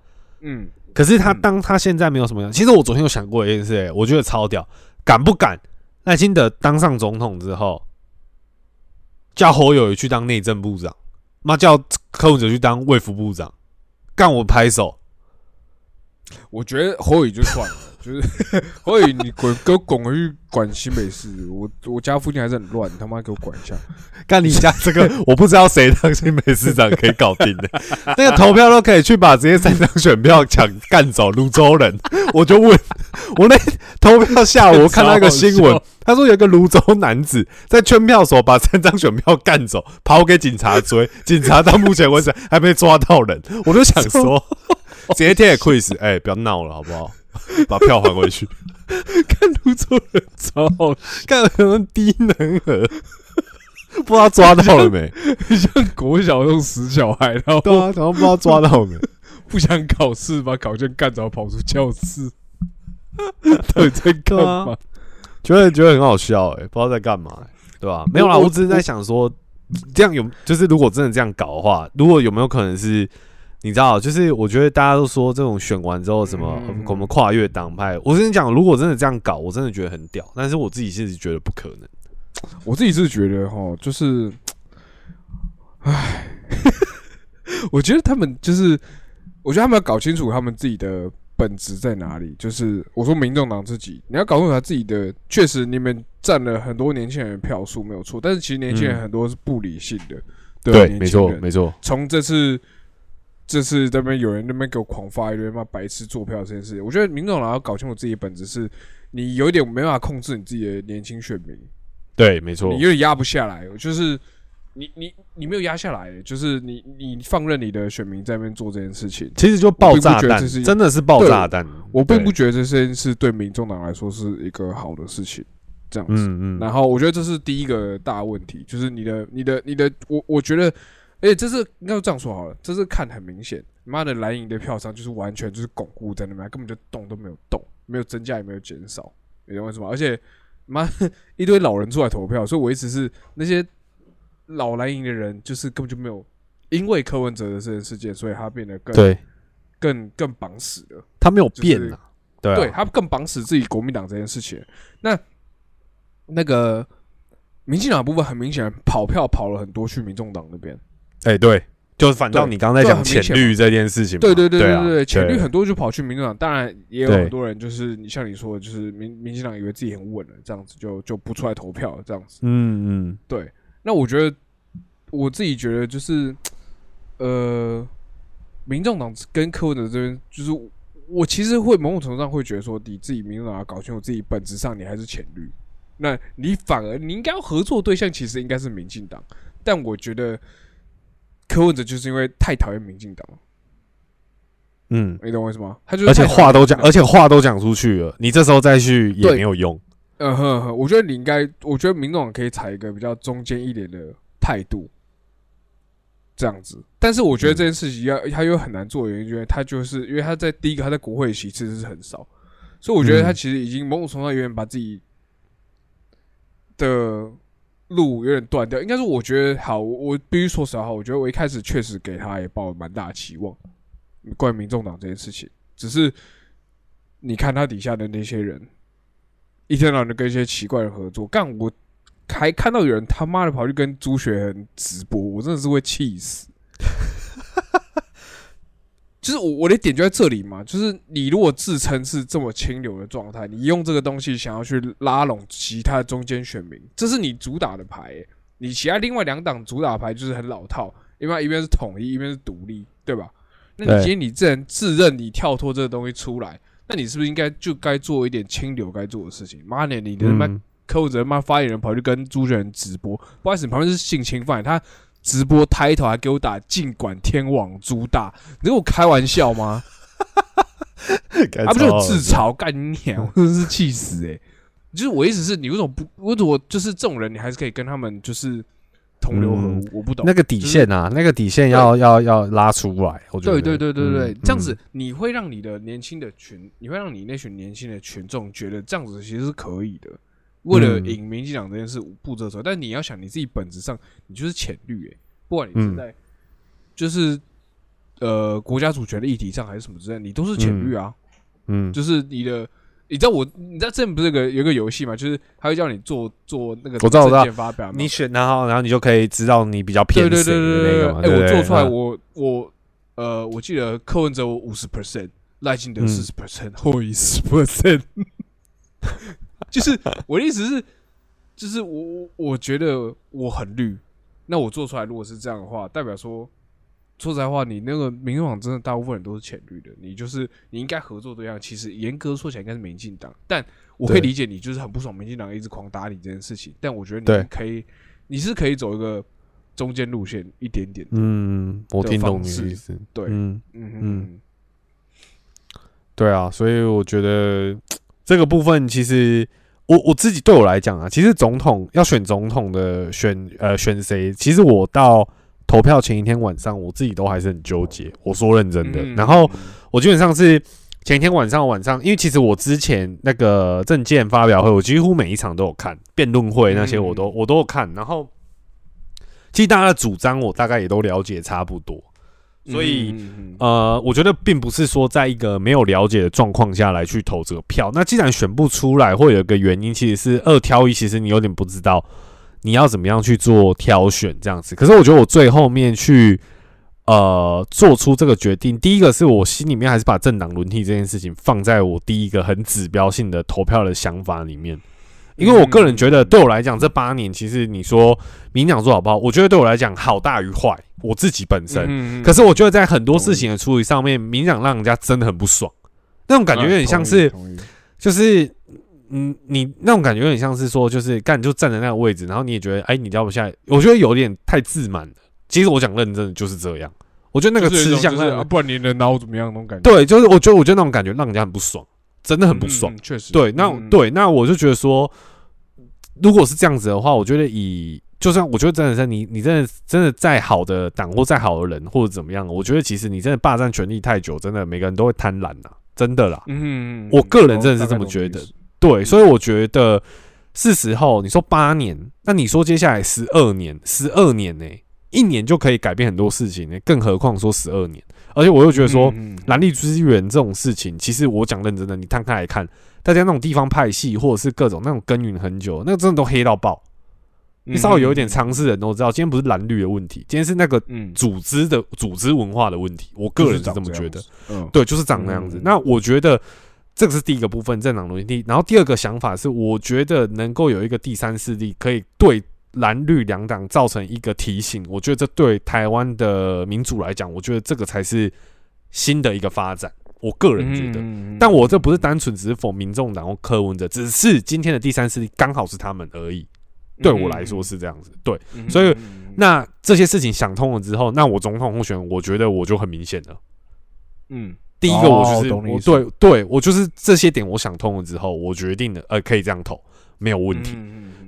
嗯，可是他嗯。当他现在没有什么样，其实我昨天有想过一件事、欸，我觉得超屌，敢不敢？赖清德当上总统之后，叫侯友宜去当内政部长，妈叫柯文哲去当卫福部长，干我拍手。我觉得侯友宜就算了，就是侯友宜你滚给我滚回去管新北市，我我家附近还是很乱，你他妈给我管一下！干你家这个，我不知道谁当新北市长可以搞定的，那个投票都可以去把直接三张选票抢干走泸州人。我就问，我那投票下午我看到一个新闻他说有一个泸州男子在圈票所把三张选票干走，跑给警察追，警察到目前为止还没抓到人。我就想说，直接贴给 Chris，哎、不要闹了好不好？把票还回去。看泸州人超好笑，干什么低能儿？不知道抓到了没？像国小那种死小孩，然后对啊，然后不知道抓到没？不想考试，把考卷干着，跑出教室，到底在干嘛？觉得觉得很好笑哎、不知道在干嘛、欸，对吧、没有啦，我我只是在想说，这样有就是如果真的这样搞的话，如果有没有可能是，你知道，就是我觉得大家都说这种选完之后什么嗯我们跨越党派，我跟你讲，如果真的这样搞，我真的觉得很屌，但是我自己是觉得不可能。我自己是觉得哈，就是，唉，我觉得他们就是，我觉得他们要搞清楚他们自己的本质在哪里。就是我说，民众党自己，你要搞清楚他自己的，确实你们占了很多年轻人的票数没有错，但是其实年轻人嗯很多是不理性的，对啊没错，没错，从这次。这次这边有人那边给我狂发一堆骂白痴坐票这件事，我觉得民众党要搞清楚自己的本质是，你有一点没办法控制你自己的年轻选民，对，没错你，有点压不下来。就是你你你没有压下来，就是你你放任你的选民在那边做这件事情，其实就爆炸弹真的是爆炸弹。我并不觉得这件事对民众党来说是一个好的事情，这样子。嗯嗯，然后我觉得这是第一个大问题，就是你的、你的、你的，我我觉得，而且这是应该这样说好了，这是看很明显，妈的蓝营的票仓就是完全就是巩固在那边，根本就动都没有动，没有增加也没有减少，你懂为什么？而且妈一堆老人出来投票，所以我一直是那些老蓝营的人，就是根本就没有因为柯文哲的这件事件，所以他变得更对更更绑死了。他没有就是变啊，对他更绑死自己国民党这件事情。那那个民进党部分很明显跑票跑了很多去民众党那边，哎对，就是反倒你刚才讲浅绿这件事情嘛，对对对对啊对对，潜力对很多就跑去民进党，当然也有很多人就是你像你说的，就是民民进党以为自己很稳了，这样子就就不出来投票了这样子。嗯嗯，对，那我觉得我自己觉得就是呃，民众党跟柯文哲这边，就是我其实会某种程度上会觉得说，你自己民众党要搞清楚自己本质上你还是浅绿，那你反而你应该要合作对象其实应该是民进党，但我觉得柯文哲就是因为太讨厌民进党，嗯，你懂我意思吗？他就是而且话都讲，而且话都讲出去了，你这时候再去也没有用。嗯哼哼，我觉得你应该，我觉得民众党可以采一个比较中间一点的态度，这样子。但是我觉得这件事情要他又很难做的原因，因为他就是因为他在第一个他在国会席其实是很少，所以我觉得他嗯。其实已经某种程度上有点把自己的路有点断掉。应该是，我觉得好，我必须说实话，我觉得我一开始确实给他也抱了蛮大的期望，关于民众党这件事情，只是你看他底下的那些人。一天到晚的跟一些奇怪的合作，干我还看到有人他妈的跑去跟朱学恒直播，我真的是会气死。就是我我的点就在这里嘛，就是你如果自称是这么清流的状态，你用这个东西想要去拉拢其他中间选民，这是你主打的牌、欸。你其他另外两党主打牌就是很老套，因为一边是统一，一边是独立，对吧？那你今天你自然自认你跳脱这个东西出来，那你是不是应该就该做一点清流该做的事情？妈的，你的他妈嗯，柯文哲他妈发言人跑去跟朱学仁直播，不好意思，你旁边是性侵犯，他直播抬头还给我打尽管天网朱大，你跟我开玩笑吗？他他不就有自嘲干你娘，我真是气死哎、就是我意思是你为什么不？为什么就是这种人，你还是可以跟他们就是同流合污？嗯我不懂那个底线啊，那个底线要要要拉出来，我觉得。对对对对对，嗯这样子你会让你的年轻的群，你会让你那群年轻的群众觉得这样子其实是可以的。为了嗯。引民进党这件事步这走，但你要想你自己本质上你就是浅绿诶、不管你是嗯。在就是呃国家主权的议题上还是什么之类，你都是浅绿啊。嗯，就是你的，你知道我，你知道之前不是有个有一个游戏嘛，就是他会叫你做做那个我知道我知道。发表，你选然后然后你就可以知道你比较偏对对谁的对对对那个嘛。哎、我做出来嗯。我我呃，我记得柯文哲我五十 percent，赖清德嗯。四十 percent，后羿十 percent，就是我的意思是，就是我我我觉得我很绿，那我做出来如果是这样的话，代表说。说实在话，你那个民进党真的大部分人都是浅绿的，你就是你应该合作对象，其实严格说起来应该是民进党，但我可以理解你就是很不爽民进党一直狂打你这件事情，但我觉得你可以，你是可以走一个中间路线一点点的，嗯，我听懂你的意思。对，嗯嗯对啊，所以我觉得这个部分其实我我自己对我来讲啊，其实总统要选总统的选呃选谁，其实我到投票前一天晚上，我自己都还是很纠结。我说认真的，嗯。然后我基本上是前一天晚上晚上，因为其实我之前那个证件发表会，我几乎每一场都有看，辩论会那些我都、嗯。我都有看，然后其实大家的主张我大概也都了解差不多，所以。呃，我觉得并不是说在一个没有了解的状况下来去投这个票。那既然选不出来，会有一个原因，其实是二挑一，其实你有点不知道你要怎么样去做挑选这样子。可是我觉得我最后面去呃做出这个决定，第一个是我心里面还是把政党轮替这件事情放在我第一个很指标性的投票的想法里面。因为我个人觉得，对我来讲，这八年其实你说民进党做好不好，我觉得对我来讲好大于坏。我自己本身，可是我觉得在很多事情的处理上面，明讲让人家真的很不爽，那种感觉有点像是，就是嗯，你那种感觉有点像是说，就是干你就站在那个位置，然后你也觉得，哎，你掉不下来。我觉得有点太自满了。其实我讲认真的就是这样。我觉得那个吃相，啊，不然你能拿我怎么样那种感觉？对，就是我觉得，我觉得那种感觉让人家很不爽，真的很不爽。确实，对，那对，那我就觉得说，如果是这样子的话，我觉得以就算我觉得真的是你，你真的真的再好的党或再好的人或者怎么样，我觉得其实你真的霸占权力太久，真的每个人都会贪婪呐，真的啦。嗯，我个人真的是这么觉得。对，所以我觉得是时候。你说八年，那你说接下来十二年，十二年呢？一年就可以改变很多事情呢，更何况说十二年。而且我又觉得说，蓝绿资源这种事情，其实我讲认真的，你摊开来看，大家那种地方派系或者是各种那种耕耘很久，那个真的都黑到爆。你稍微有一点常识的人都知道，今天不是蓝绿的问题，今天是那个组织的组织文化的问题。我个人是这么觉得，对，就是长那样子。那我觉得。这个是第一个部分，政党轮替。然后第二个想法是，我觉得能够有一个第三势力，可以对蓝绿两党造成一个提醒。我觉得这对台湾的民主来讲，我觉得这个才是新的一个发展。我个人觉得，但我这不是单纯只是否民众党或柯文哲，只是今天的第三势力刚好是他们而已。对我来说是这样子。对，所以那这些事情想通了之后，那我总统候选人，我觉得我就很明显了。嗯。第一个，我就是我对对我就是这些点，我想通了之后，我决定的，呃，可以这样投，没有问题。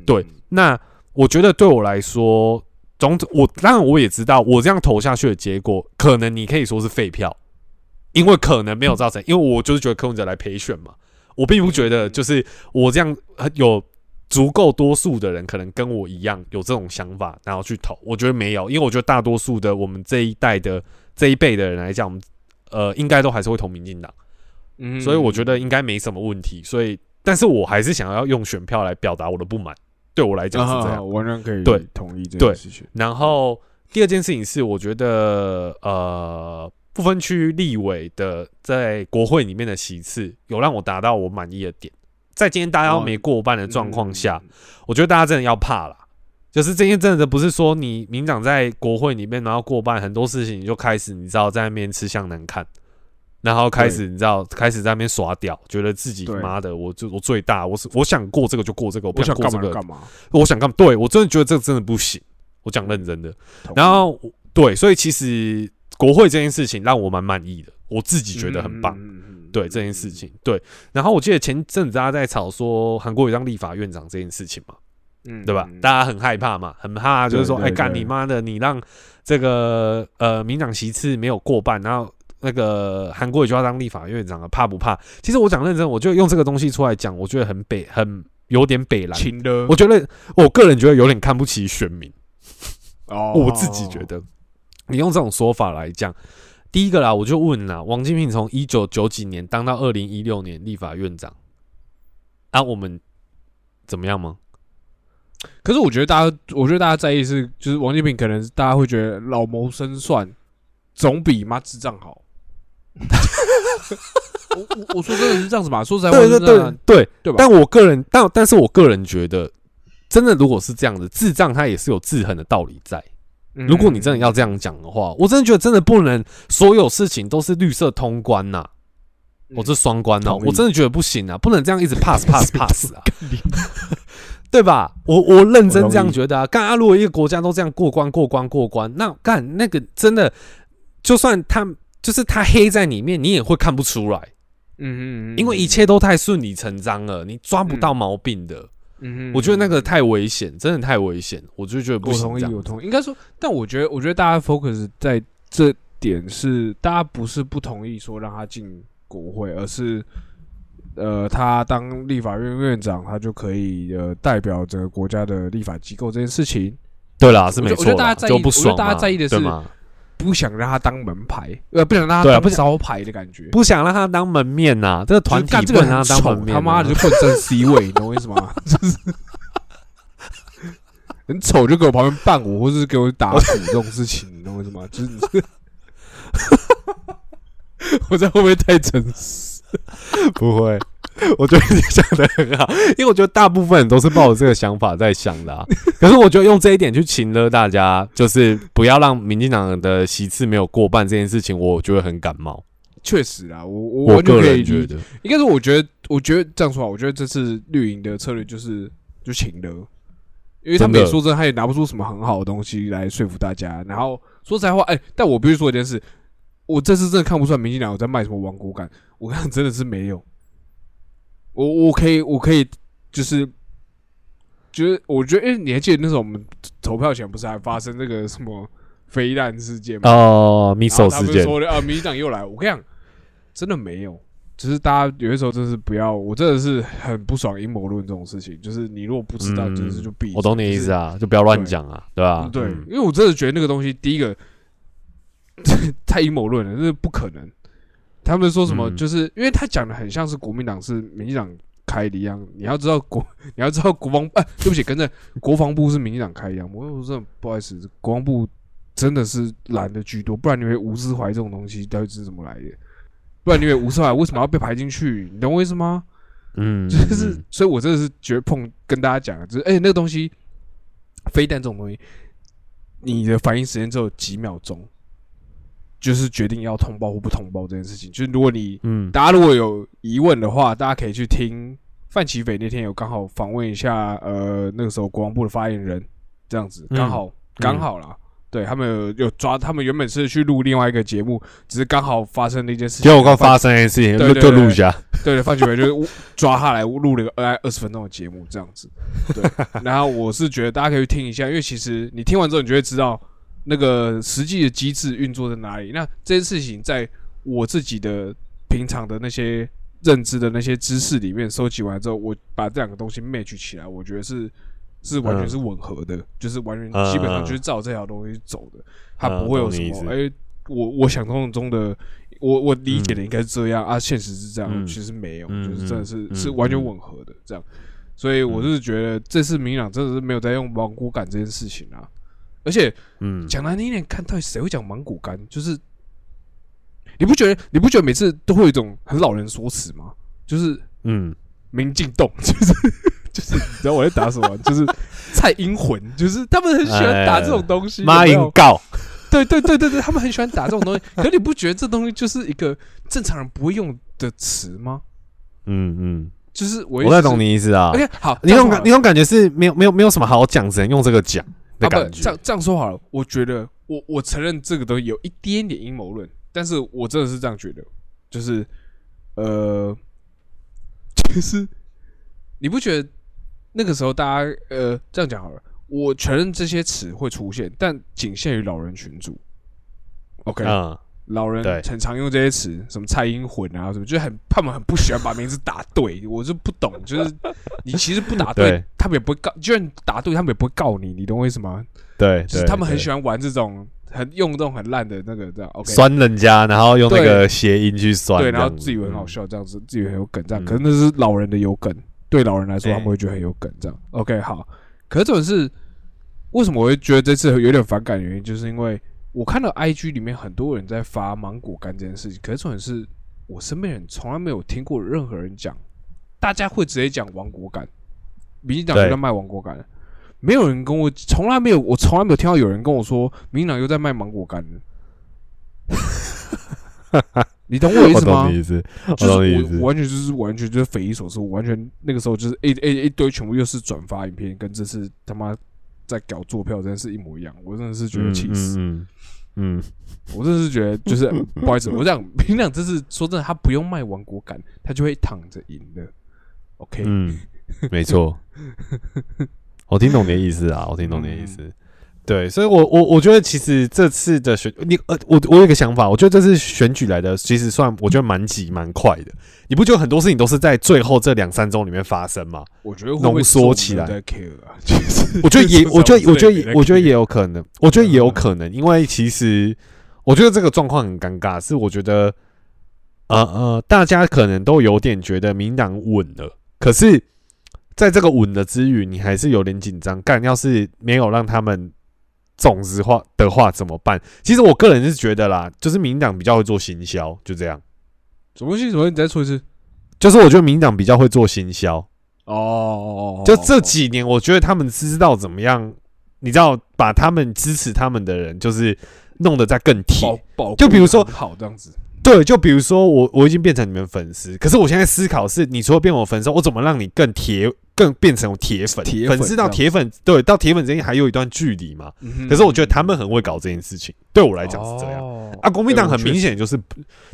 对，那我觉得对我来说，总之我当然我也知道，我这样投下去的结果，可能你可以说是废票，因为可能没有造成，因为我就是觉得柯文哲来陪选嘛，我并不觉得就是我这样有足够多数的人可能跟我一样有这种想法，然后去投，我觉得没有，因为我觉得大多数的我们这一代的这一辈的人来讲，我们。呃，应该都还是会投民进党，嗯，所以我觉得应该没什么问题。所以，但是我还是想要用选票来表达我的不满。对我来讲是这样，完全可以对同意这件事情。然后第二件事情是，我觉得呃，不分区立委的在国会里面的席次有让我达到我满意的点。在今天大家没过半的状况下，我觉得大家真的要怕了。就是这些真的不是说你民长在国会里面然后过半，很多事情你就开始你知道在那边吃相难看，然后开始你知道开始在那边耍屌，觉得自己妈的我就我最大，我是我想过这个就过这个，我不想过这个干嘛？我想干对我真的觉得这个真的不行，我讲认真的。然后对，所以其实国会这件事情让我蛮满意的，我自己觉得很棒。对这件事情，对。然后我记得前阵子大家在吵说韩国有当立法院长这件事情嘛。嗯，对吧？大家很害怕嘛，很怕，就是说，哎，干你妈的！你让这个呃民党席次没有过半，然后那个韩国也就要当立法院长了，怕不怕？其实我讲认真，我就用这个东西出来讲，我觉得很北，很有点北蓝。我觉得我个人觉得有点看不起选民。哦，我自己觉得，你用这种说法来讲，第一个啦，我就问啦，王金平从一九九几年当到二零一六年立法院长，啊，我们怎么样吗？可是我觉得大家，我觉得大家在意是，就是王金平可能大家会觉得老谋深算，总比妈智障好。我我我说真的是这样子嘛？说实在，对对对对对吧？但我个人，但但是我个人觉得，真的如果是这样子，智障他也是有制衡的道理在。如果你真的要这样讲的话，我真的觉得真的不能所有事情都是绿色通关呐，我这双关哦，我真的觉得不行啊，不能这样一直 pass pass pass 啊。对吧？我我认真这样觉得啊。干啊，如果一个国家都这样过关过关过关，那干那个真的，就算他就是他黑在里面，你也会看不出来。嗯嗯嗯，因为一切都太顺理成章了，你抓不到毛病的。嗯嗯，我觉得那个太危险，真的太危险，我就觉得不同意。我同意，应该说，但我觉得，我觉得大家 focus 在这点是，大家不是不同意说让他进国会，而是。呃，他当立法院院长，他就可以呃代表整个国家的立法机构这件事情。对啦，是没错。我觉得大家在意，我觉得大家在意的是不想让他当门牌，呃，不想让他当招牌的感觉，不想让他当门面呐。这个团体这个很丑，他妈的就混争 C 位，你懂我意思吗？就 是很丑，就给我旁边伴舞，或者是给我打鼓这种事情，你懂我意思吗？就是，我在后面太诚实，不会。我觉得你讲的很好，因为我觉得大部分人都是抱着这个想法在想的。可是我觉得用这一点去请了大家，就是不要让民进党的席次没有过半这件事情，我觉得很感冒。确实啊，我我我个人觉得，应该是我觉得，我觉得这样说啊，我觉得这次绿营的策略就是就请了，因为他们也说真的，他也拿不出什么很好的东西来说服大家。然后说实在话，哎、但我必须说一件事，我这次真的看不出来民进党有在卖什么亡国感，我看真的是没有。我我可以我可以就是。觉得，我觉得，哎、你还记得那时候我们投票前不是还发生那个什么飞弹事件吗？哦，米然后手事件，啊，民进党又来，我跟你讲，真的没有，只是大家有的时候真是不要，我真的是很不爽阴谋论这种事情，就是你如果不知道，嗯就是就闭。我懂你意思啊，啊，就不要乱讲啊，对吧？对，嗯因为我真的觉得那个东西，第一个 太阴谋论了，这是不可能。他们说什么，嗯就是因为他讲的很像是国民党是民进党开的一样，你要知道国，你要知道国防，啊，对不起，跟着国防部是民进党开一样。我我真的不好意思，国防部真的是懒的居多，不然你以为吴思怀这种东西到底是怎么来的？不然你以为吴思怀为什么要被排进去？你懂我意思吗？嗯，就是嗯，所以我真的是觉得碰跟大家讲，就是哎、那个东西，飞弹这种东西，你的反应时间只有几秒钟，就是决定要通报或不通报这件事情。就是如果你嗯大家如果有疑问的话，大家可以去听范奇斐那天有刚好访问一下，呃，那个时候国防部的发言人，这样子嗯刚好刚、好啦。对他们有有抓，他们原本是去录另外一个节目，只是刚好发生了一件事情。结果刚发生一件事情，就就录一下，对对，范奇斐就是抓他来录了个大概二十分钟的节目这样子。对，然后我是觉得大家可以去听一下，因为其实你听完之后，你就会知道那个实际的机制运作在哪里。那这件事情在我自己的平常的那些认知的那些知识里面收集完之后，我把这两个东西 match 起来，我觉得是是完全是吻合的，就是完全嗯基本上就是照这条东西走的，它嗯不会有什么哎、我我想象中的。我我理解的应该是这样、啊，现实是这样，嗯。其实没有，嗯就是真的是、嗯是完全吻合的这样，所以我是觉得这次明朗真的是没有在用芒果干这件事情啊，而且嗯，讲难听一点，看到底谁会讲芒果干？就是你不觉得你不觉得每次都会有一种很老人说辞吗？就是嗯，明镜洞，就是就是你知道我在打什么？就是 蔡英魂，就是他们很喜欢打这种东西，妈有没有引告，对对对对对，他们很喜欢打这种东西。可你不觉得这东西就是一个正常人不会用的词吗？嗯嗯，就是我我在懂你。意思啊，OK，好，你那种感你那种感觉是没有没有没有什么好讲，只能用这个讲的啊不感觉。这样，这样说好了，我觉得我我承认这个东西有一点点阴谋论，但是我真的是这样觉得，就是呃，就是你不觉得那个时候大家呃这样讲好了，我承认这些词会出现，但仅限于老人群组。OK，、嗯，老人对。很常用这些词，什么蔡英魂啊什么，就是很他们很不喜欢把名字打对，我就不懂，就是 你其实不打对对，他们也不会告，就算打对，他们也不会告你，你懂我意思吗？对，就是他们很喜欢欢玩这种很用这种很烂的那个这样，OK，酸人家，然后用那个谐音去酸，对，然后自以为很好，笑这样子，自以为很有梗这样，嗯。可是那是老人的有梗，对老人来说哎他们会觉得很有梗这样，OK，好，可是这种是为什么我会觉得这次有点反感的原因，就是因为我看到 IG 里面很多人在发芒果干这件事情，可是重点是我身边人从来没有听过任何人讲，大家会直接讲芒果干，民进党对又在卖芒果干，没有人跟我，从来没有，我从来没有听到有人跟我说民进党又在卖芒果干。你懂我意思吗懂？你意思，我就是懂你意思，我我完全就是完全就是匪夷所思，我完全那个时候就是一一一堆全部又是转发影片，跟这次他妈在搞坐票这件事一模一样，我真的是觉得气死，嗯嗯我真的是觉得就是不好意思，我这样平常这是说真的，他不用卖亡国感，他就会躺着赢的，OK，没错，我听懂你的意思啊，我听懂你的意思。对，所以我，我我觉得其实这次的选，你呃，我我有一个想法，我觉得这次选举来的其实算我觉得蛮急蛮快的。你不觉得很多事情都是在最后这两三周里面发生吗？我觉得浓缩起来其实我觉得也，我觉得，我觉得我觉得也有可能，我觉得也有嗯可能，因为其实我觉得这个状况很尴尬，是我觉得，呃呃，大家可能都有点觉得民党稳了，可是在这个稳的之余，你还是有点紧张。干，要是没有让他们种子话的话怎么办？其实我个人是觉得啦，就是民党比较会做行销，就这样。什么东西？什么？你再说一次。就是我觉得民党比较会做行销，哦哦哦，就这几年，我觉得他们知道怎么样，你知道把他们支持他们的人，就是弄得再更铁就比如说好这样子，对，就比如说我我已经变成你们粉丝，可是我现在思考是，你除了变我粉丝，我怎么让你更铁，更变成铁粉？铁粉粉丝到铁粉，对，到铁粉之间还有一段距离嘛。可是我觉得他们很会搞这件事情，对我来讲是这样。样啊，国民党很明显就是，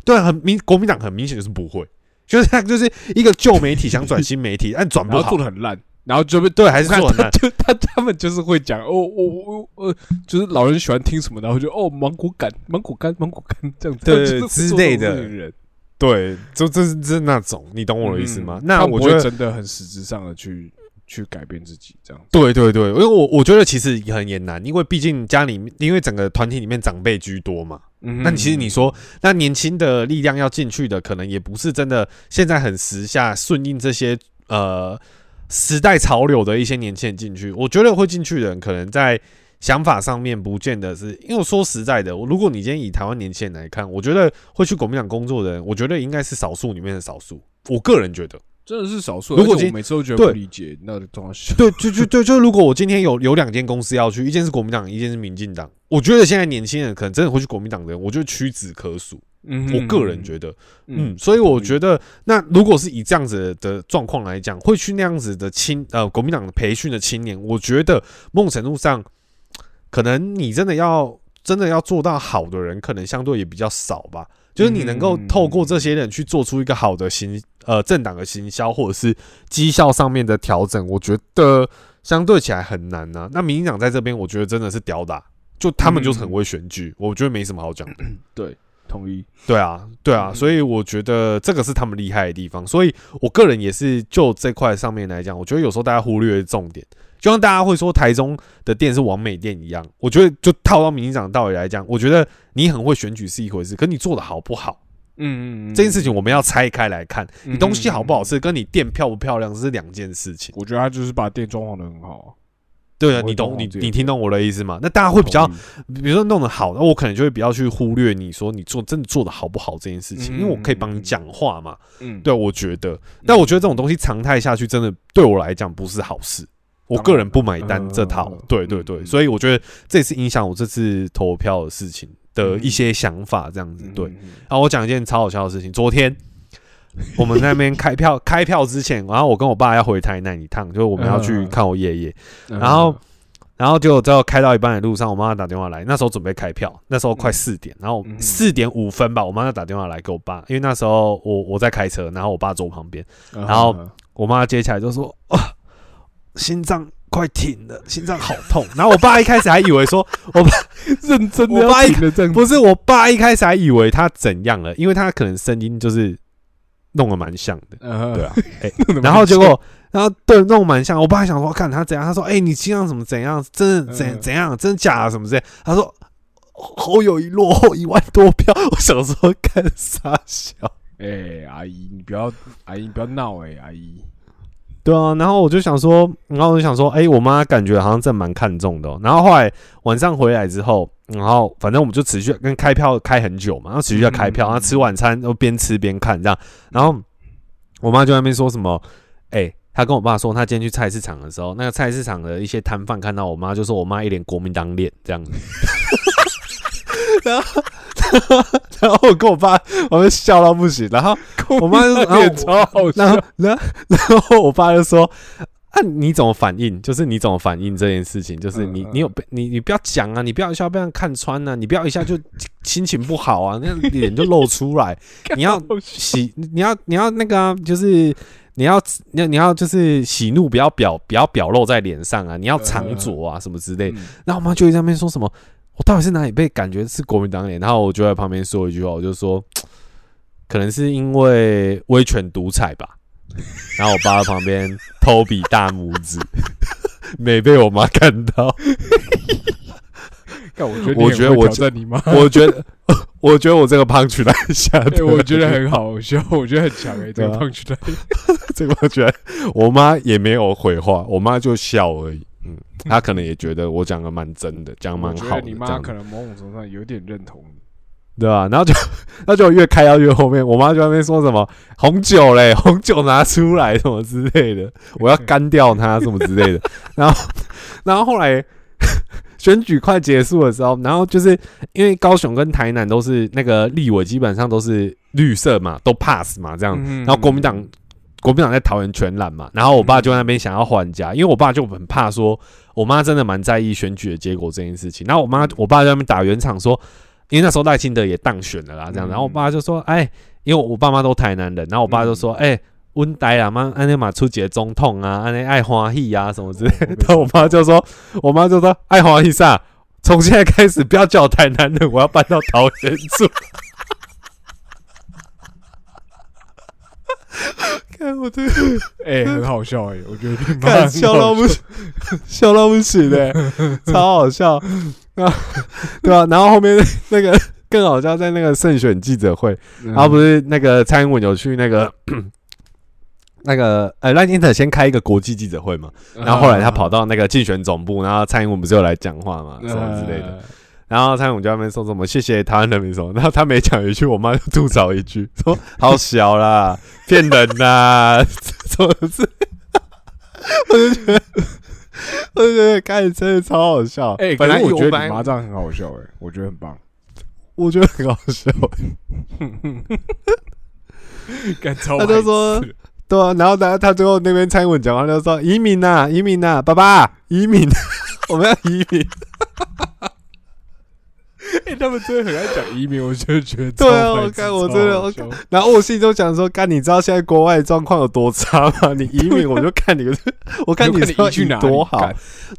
对啊，很明，国民党很明显就是不会，就是他就是一个旧媒体想转新媒体，但转不好做，的很烂，然后就被对，还是做很烂。就 他他们就是会讲哦，我我我呃，就是老人喜欢听什么，然后就哦芒果干芒果干芒果干这样子，之类的对，就这是这那种，你懂我的意思吗？那我觉得真的很实质上的去去改变自己这样子。对对对，因为我我觉得其实很也难，因为毕竟家里面，因为整个团体里面长辈居多嘛。嗯那其实你说，那年轻的力量要进去的，可能也不是真的现在很时下顺应这些呃时代潮流的一些年轻人进去。我觉得会进去的人，可能在想法上面不见得是，因为我说实在的，如果你今天以台湾年轻人来看，我觉得会去国民党工作的人，我觉得应该是少数里面的少数。我个人觉得。真的是少数，如果我每次都觉得对不理解那个东西。对，就就对，就如果我今天有有两间公司要去，一间是国民党，一间是民进党，我觉得现在年轻人可能真的会去国民党的人，我觉得屈指可数。嗯我个人觉得，嗯嗯，所以我觉得，那如果是以这样子的状况来讲，会去那样子的青呃国民党培训的青年，我觉得某种程度上，可能你真的要真的要做到好的人，可能相对也比较少吧。就是你能够透过这些人去做出一个好的行呃政党的行销，或者是绩效上面的调整，我觉得相对起来很难呐、那民进党在这边，我觉得真的是屌打，就他们就是很会选举，我觉得没什么好讲的。对，同意。对啊，对啊，嗯所以我觉得这个是他们厉害的地方。所以我个人也是就这块上面来讲，我觉得有时候大家忽略重点，就像大家会说台中的店是完美店一样，我觉得就套到民进党的道理来讲，我觉得你很会选举是一回事，可你做的好不好嗯嗯嗯，这件事情，我们要拆开来看。嗯你东西好不好吃，跟你店漂不漂亮是两件事情。我觉得他就是把店装潢的很好啊。对啊，你懂你你听懂我的意思吗？那大家会比较比如说弄得好，那我可能就会比较去忽略你说你做真的做的好不好这件事情，嗯因为我可以帮你讲话嘛。嗯，对，我觉得，但我觉得这种东西常态下去，真的对我来讲不是好事。我个人不买单这套嗯，对对对，嗯所以我觉得这也是影响我这次投票的事情的一些想法，这样子。对，然后我讲一件超好笑的事情，昨天我们那边开票，开票之前，然后我跟我爸要回台南一趟，就是我们要去嗯看我爷爷，嗯然后然后就最后开到一半的路上，我妈妈打电话来，那时候准备开票，那时候快四点，然后嗯四点五分吧，我妈妈打电话来给我爸，因为那时候我我在开车，然后我爸坐我旁边，嗯然后嗯我妈接起来就说：“啊，心脏快停了，心脏好痛。”然后我爸一开始还以为说，认真的我爸一要停的这样子，不是我爸一开始还以为他怎样了，因为他可能声音就是弄得蛮像的，嗯对啊，哎然后结果，然后对弄蛮像，我爸还想说看他怎样，他说：“哎、你心脏怎么怎样？真的怎嗯怎样？真的假的？什么之类？”他说。侯友谊落后一万多票，我想说看傻笑。哎，阿姨，你不要，阿姨你不要闹哎，阿姨，对啊，然后我就想说，然后我就想说，哎、我妈感觉好像真蛮看重的哦、然后后来晚上回来之后，然后反正我们就持续跟开票开很久嘛，然后持续在开票，嗯然后吃晚餐都边吃边看这样。然后我妈就在那边说什么，哎、她跟我爸说，她今天去菜市场的时候，那个菜市场的一些摊贩看到我妈，就说我妈一脸国民党脸这样子。然后，然后我跟我爸，我们笑到不行。然后我妈就说，然后脸超好然后笑，，然后，然后我爸就说：“啊，你怎么反应？就是你怎么反应这件事情？就是你你有被你你不要讲啊，你不要一下被人看穿啊，你不要一下就心情不好啊，那脸就露出来。你要喜，你要你要那个啊，就是你要你要你要就是喜怒不要表不要表露在脸上啊，你要藏拙啊什么之类。嗯然后我妈就在那边说什么，我到底是哪里被感觉是国民党脸？然后我就在旁边说一句话，我就说，可能是因为威权独裁吧。然后我爸在旁边偷比大拇指，没被我妈看到。干，我觉得我你很会觉得我挑战你妈，我觉得，我觉得我这个胖曲来下 哎，的，我觉得很好笑，我觉得很强哎，这个胖曲来，这个我觉得我妈也没有回话，我妈就笑而已。嗯，他可能也觉得我讲的蛮真的，讲得我蛮好你妈可能某种程度上有点认同你，对吧、然后就，那就越开到越后面，我妈就在那边说什么红酒嘞，红酒拿出来什么之类的，我要干掉他什么之类的。然后，然后后来选举快结束的时候，然后就是因为高雄跟台南都是那个立委基本上都是绿色嘛，都 pass 嘛这样，嗯。然后国民党国民党在桃园全揽嘛，然后我爸就在那边想要还家，因为我爸就很怕说，我妈真的蛮在意选举的结果这件事情，然后我妈我爸在那边打圆场说，因为那时候赖清德也当选了啦，这样，嗯然后我爸就说，哎，因为我爸妈都台南人，然后我爸就说，哎。温呆啊妈，安尼嘛出节总统啊，安尼爱欢喜啊什么之类的。我妈就说，我妈就说爱欢喜啥？从现在开始不要叫我台南人，我要搬到桃园住。看我这个 哎、很好笑哎、我觉得你妈看笑到不行，笑到不行的、超好笑。然后对吧、然后后面那个更好笑，在那个胜选记者会，嗯然后不是那个蔡英文有去那个那个呃赖清德先开一个国际记者会嘛，然后后来他跑到那个竞选总部，然后蔡英文不是有来讲话嘛，什么之类的。的，然后蔡英文就在那边说什么谢谢台湾人民什么，然后他每讲一句，我妈就吐槽一句，说 好小啦，骗人呐，什么是？我就觉得，我就觉得开始真的超好笑。哎、本来我觉得你妈这样很好笑哎、我觉得很棒，我觉得很好笑，干超他就说对啊，然后他他最后那边蔡英文讲完就说移民呐、移民呐、爸爸移民，我们要移民。哎、他们真的很爱讲移民，我就觉得对啊我看我真的然后我心里就想说，干，你知道现在国外的状况有多差吗？你移民，我就看你，我看你有是要移移去哪多好。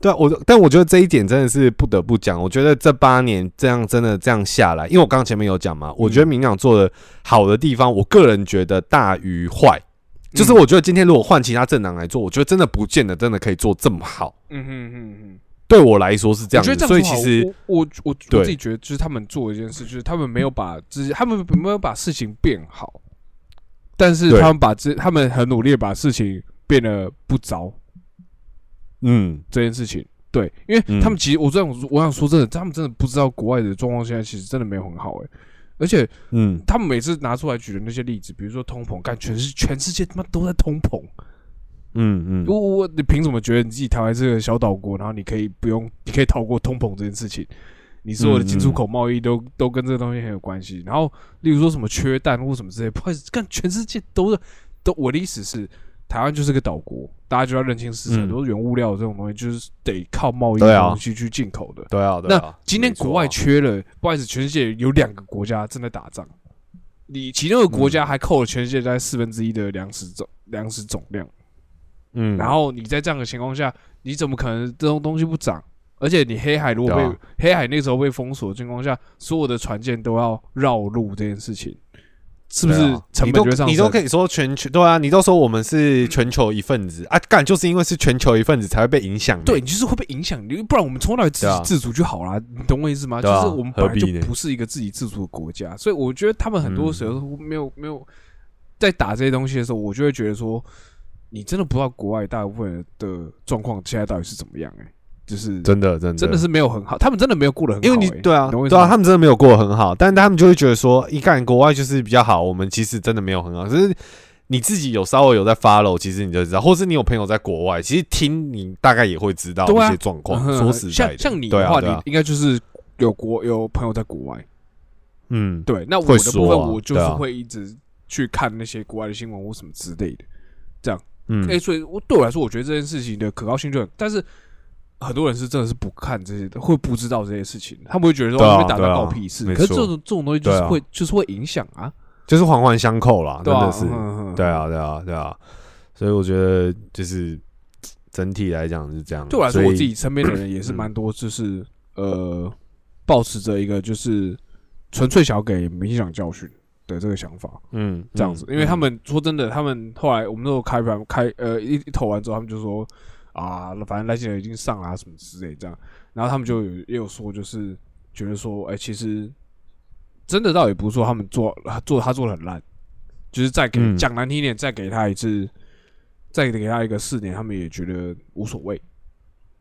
对啊，我但我觉得这一点真的是不得不讲。我觉得这八年这样真的这样下来，因为我刚刚前面有讲嘛，我觉得民党做的好的地方，我个人觉得大于坏。就是我觉得今天如果换其他政党来做，我觉得真的不见得真的可以做这么好。嗯哼哼哼。对我来说是这样子，所以其实我我我自己觉得，就是他们做一件事，就是他们没有把之他们没有把事情变好，但是他们把这他们很努力地把事情变得不糟。嗯，这件事情。对，因为嗯。他们其实我这样，我想说真的，他们真的不知道国外的状况现在其实真的没有很好诶、而且嗯，他们每次拿出来举的那些例子，比如说通膨，干全是全世界他妈都在通膨，嗯嗯，我我你凭什么觉得你自己台湾是个小岛国，然后你可以不用，你可以逃过通膨这件事情？你所有的进出口贸易都、都跟这个东西很有关系。然后，例如说什么缺蛋或什么之类，不好意思，干全世界都是都。我的意思是，台湾就是个岛国，大家就要认清事实，嗯很多原物料这种东西就是得靠贸易的东西去进口的。对啊，对那啊。今天国外缺了，不好意思，全世界有两个国家正在打仗，你其中一个国家还扣了全世界大概四分之一的粮食总粮食总量。嗯，然后你在这样的情况下，你怎么可能这种东西不涨？而且你黑海如果被、啊黑海那时候被封锁的情况下，所有的船舰都要绕路这件事情，是不是成本就上升？你都可以说全球对啊，你都说我们是全球一份子啊，干就是因为是全球一份子才会被影响。对，你就是会被影响，你不然我们从来自对啊给自足就好啦，你懂我意思吗？就是我们本来就不是一个自给自足的国家，所以我觉得他们很多时嗯候没有、没有在打这些东西的时候，我就会觉得说，你真的不知道国外大部分人的状况现在到底是怎么样、欸？哎，就是真的真的真的是没有很好，他们真的没有过得很好、因为你欸对啊，对啊，他们真的没有过得很好，但他们就会觉得说，一看国外就是比较好，我们其实真的没有很好。可是你自己有稍微有在 follow，其实你就知道，或是你有朋友在国外，其实听你大概也会知道对啊一些状况。嗯说实在的，像像你的话，啊啊你应该就是有国有朋友在国外，嗯，对，那我会的部分我就是对啊会一直去看那些国外的新闻或什么之类的。嗯哎、所以我对我来说，我觉得这件事情的可靠性就很，但是很多人是真的是不看这些的，会不知道这些事情，他们会觉得说对啊那边打仗对啊告屁事。没可是这种这种东西就是会、就是会影响啊，就是环环相扣啦，真的是，对啊，对啊，对啊。所以我觉得就是整体来讲是这样。对我来说，我自己身边的人也是蛮多，就是呃，保持着一个就是纯粹想要给民进党教训的这个想法。嗯这样子，嗯因为他们说真的，他们后来我们都开盘开呃一一投完之后，他们就说啊，反正赖清德已经上了、啊、什么之类这样，然后他们就有也有说，就是觉得说，哎、其实真的倒也不是说他们做做他做的很烂，就是再给嗯讲、难听一点，再给他一次，再给他一个四年，他们也觉得无所谓，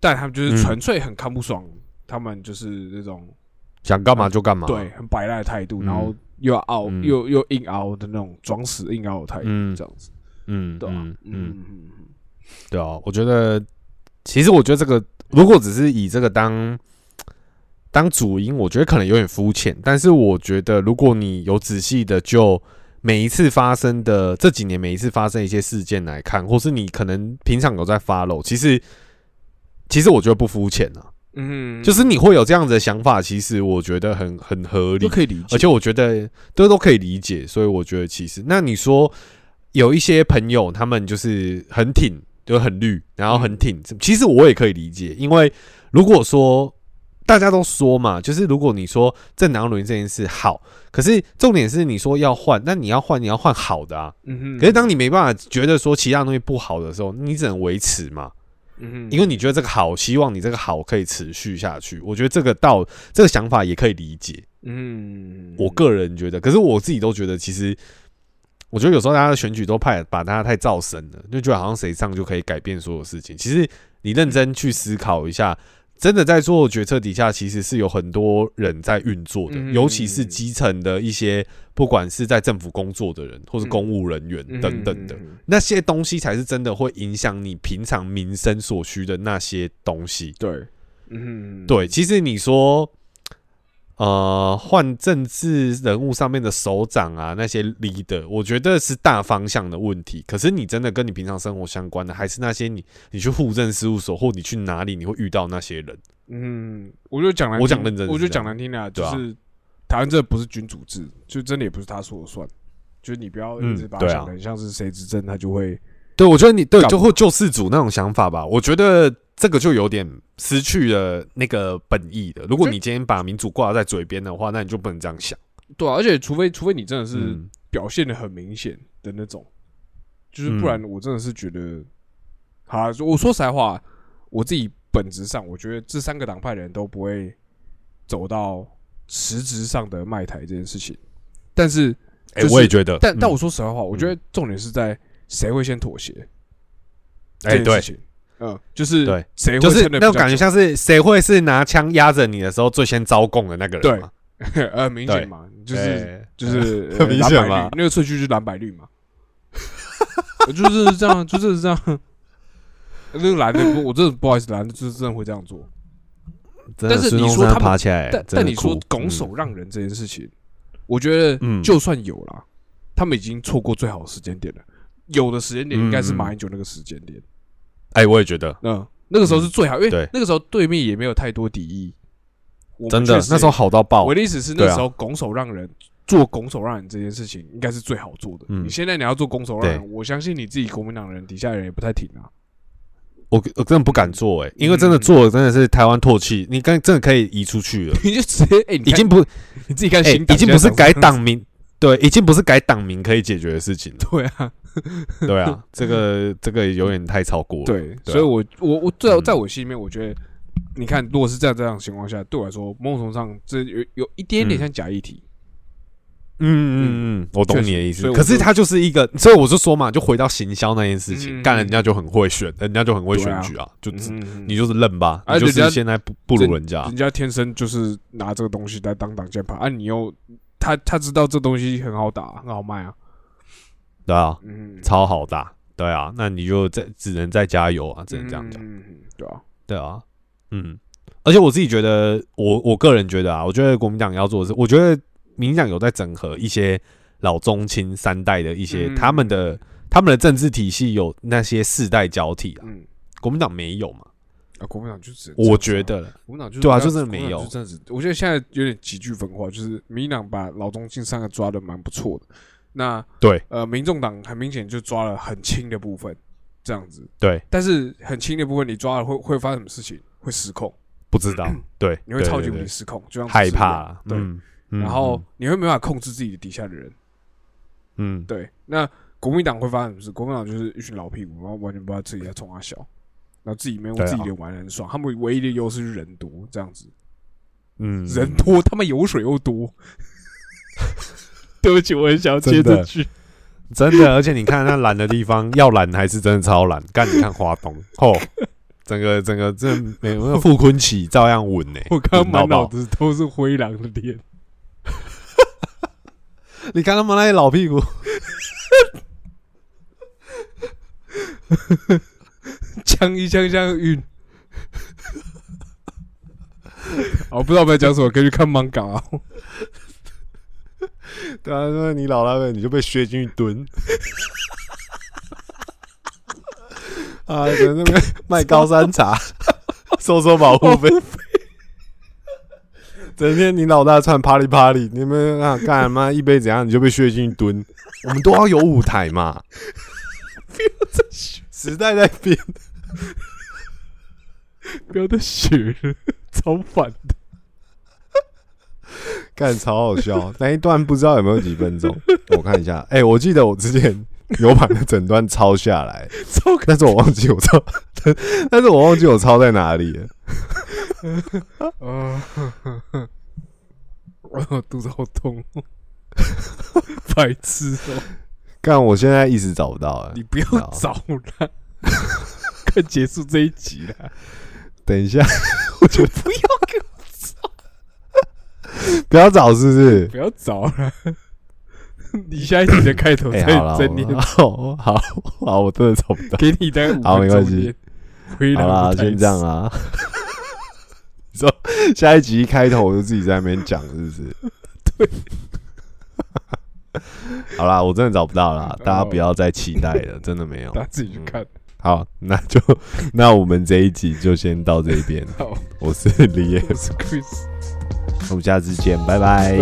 但他们就是嗯纯粹很看不爽，他们就是那种想干嘛就干嘛。对，很摆烂的态度，嗯然后又要凹、嗯。又又硬凹的那种装死硬凹的态度，嗯。这样子，嗯，对啊，嗯嗯嗯，嗯对啊，我觉得其实我觉得这个如果只是以这个当当主因，我觉得可能有点肤浅，但是我觉得如果你有仔细的就每一次发生的这几年每一次发生一些事件来看，或是你可能平常有在 follow，其实其实我觉得不肤浅啊，嗯，就是你会有这样子的想法，其实我觉得很很合理。都，可以理解，而且我觉得都都可以理解，所以我觉得其实那你说有一些朋友他们就是很挺，就很绿，然后很挺，其实我也可以理解，因为如果说大家都说嘛，就是如果你说政党轮这件事好，可是重点是你说要换，那你要换你要换好的啊，嗯哼，可是当你没办法觉得说其他东西不好的时候，你只能维持嘛，嗯哼，因为你觉得这个好，希望你这个好可以持续下去，我觉得这个道这个想法也可以理解。嗯，我个人觉得，可是我自己都觉得，其实我觉得有时候大家的选举都派把大家太造神了，就觉得好像谁上就可以改变所有事情。其实你认真去思考一下，真的在做决策底下，其实是有很多人在运作的，嗯尤其是基层的一些，不管是在政府工作的人，或是公务人员嗯等等的。那些东西才是真的会影响你平常民生所需的那些东西。对，嗯，对，其实你说，呃，换政治人物上面的首长啊，那些 leader，我觉得是大方向的问题。可是你真的跟你平常生活相关的，还是那些你你去户政事务所或你去哪里，你会遇到那些人。嗯，我就讲难听，我讲认真我就讲难听的啊，就是台湾这不是君主制，就真的也不是他说了算，就是你不要一直把它嗯对啊想的很像是谁执政他就会，对，我觉得你对就会救世主那种想法吧，我觉得这个就有点失去了那个本意的。如果你今天把民主挂在嘴边的话，那你就不能这样想。对啊，而且除非除非你真的是嗯。表现的很明显的那种，就是嗯。不然我真的是觉得，好啊，我说实在话，我自己本质上我觉得这三个党派的人都不会走到实质上的卖台这件事情，但是哎、就是我也觉得，但但嗯。我说实在话，我觉得重点是在谁会先妥协这哎、对。嗯，就是对谁会就是那种感觉，像是谁会是拿枪压着你的时候最先招供的那个人对 呃，明显嘛，就是哎就是很 明显嘛那个顺序就是蓝白绿嘛，就是这样，就是这样。那个蓝的，我真的不好意思，蓝的就是真的会这样做。但是你说他们爬起来，但但你说拱手让人这件事情，我觉得嗯就算有啦，他们已经错过最好的时间点了。有的时间点应该是嗯马英九那个时间点，哎、我也觉得嗯，那个时候是最好，因为对那个时候对面也没有太多敌意。我们真的确实那时候好到爆我，的意思是，对啊那时候拱手让人做拱手让人这件事情，应该是最好做的。嗯你现在你要做拱手让人，我相信你自己国民党人底下人也不太挺啊。我我真的不敢做哎、因为真的做了真的是台湾唾弃，你刚真的可以移出去了，你就直接哎，你看已经不你自己看哎、新已经不是改党名，对，已经不是改党名可以解决的事情了，对啊，对啊，这个这个有点太超过了，对，所以我我我最嗯。在我心里面，我觉得你看，如果是在这样的情况下，对我来说，某种程度上这有有一点点嗯。像假议题。嗯嗯嗯，我懂你的意思。可是他就是一个，所以我就说嘛，就回到行销那件事情，嗯干人家就很会选，人家就很会选举啊，就你就是认吧，你就是现在不不如人家。人，家天生就是拿这个东西来当挡箭牌，啊，你又他他知道这东西很好打，很好卖啊。对啊，嗯，超好打，对啊，那你就再只能再加油啊，只能这样讲，对啊，对啊，嗯，而且我自己觉得，我我个人觉得啊，我觉得国民党要做的是，我觉得民进党有在整合一些老中青三代的一些嗯他们的他们的政治体系有那些世代交替啊，嗯，国民党没有嘛，啊，国民党就只我觉得了国民党就是对啊就是没有就这样子。我觉得现在有点急剧分化，就是民进党把老中青三个抓的蛮不错的，那对呃，民众党很明显就抓了很轻的部分，这样子。对，但是很轻的部分你抓了会会发生什么事情？会失控，不知道，对，你会超级无对对对敌失控，就像害怕，对。然后你会没办法控制自己的底下的人，嗯，对。那国民党会发生什么事？国民党就是一群老屁股，然后完全不知道自己在冲他笑，然后自己没有自己的玩得很爽。他们唯一的优势是人多，这样子。嗯人多，他们油水又多。对不起，我很想要接这句。真的，而且你看那懒的地方，要懒还是真的超懒。干，你看华东，吼，整个整个这没有那个傅坤起照样稳呢、我刚刚满脑子都是灰狼的脸。你看他们那些老屁股，枪一枪枪晕。哦，不知道我在讲什么，可以去看 manga 啊。对啊，说你老那个你就被削进去蹲。啊，在那边卖高山茶，收收保护费。整天你老大串啪里啪里，你们啊干嘛一杯怎样你就被削进去蹲？我们都要有舞台嘛。不要再学，时代在变，不要再学了，超烦的。干超好笑。那一段不知道有没有几分钟？我看一下。哎、我记得我之前有把那整段抄下来，超但是我忘记我抄，但是我忘记我抄在哪里了。啊！我肚子好痛，白痴哦！干，我现在一时找不到了你。不要找了，快结束这一集了。等一下，我就不要给我 不要找，是不是？不要找了。你下一集的开头 哎、再再念，好好好，我真的找不到。给你大概五好没关系好啦，先这样啊。你说下一集一开头我就自己在那边讲，是不是？对。好啦，我真的找不到啦，大家不要再期待了，真的没有大。家自己去看。好，那就那我们这一集就先到这边。好，我是李野我，是 Chris，我们下次见，拜拜。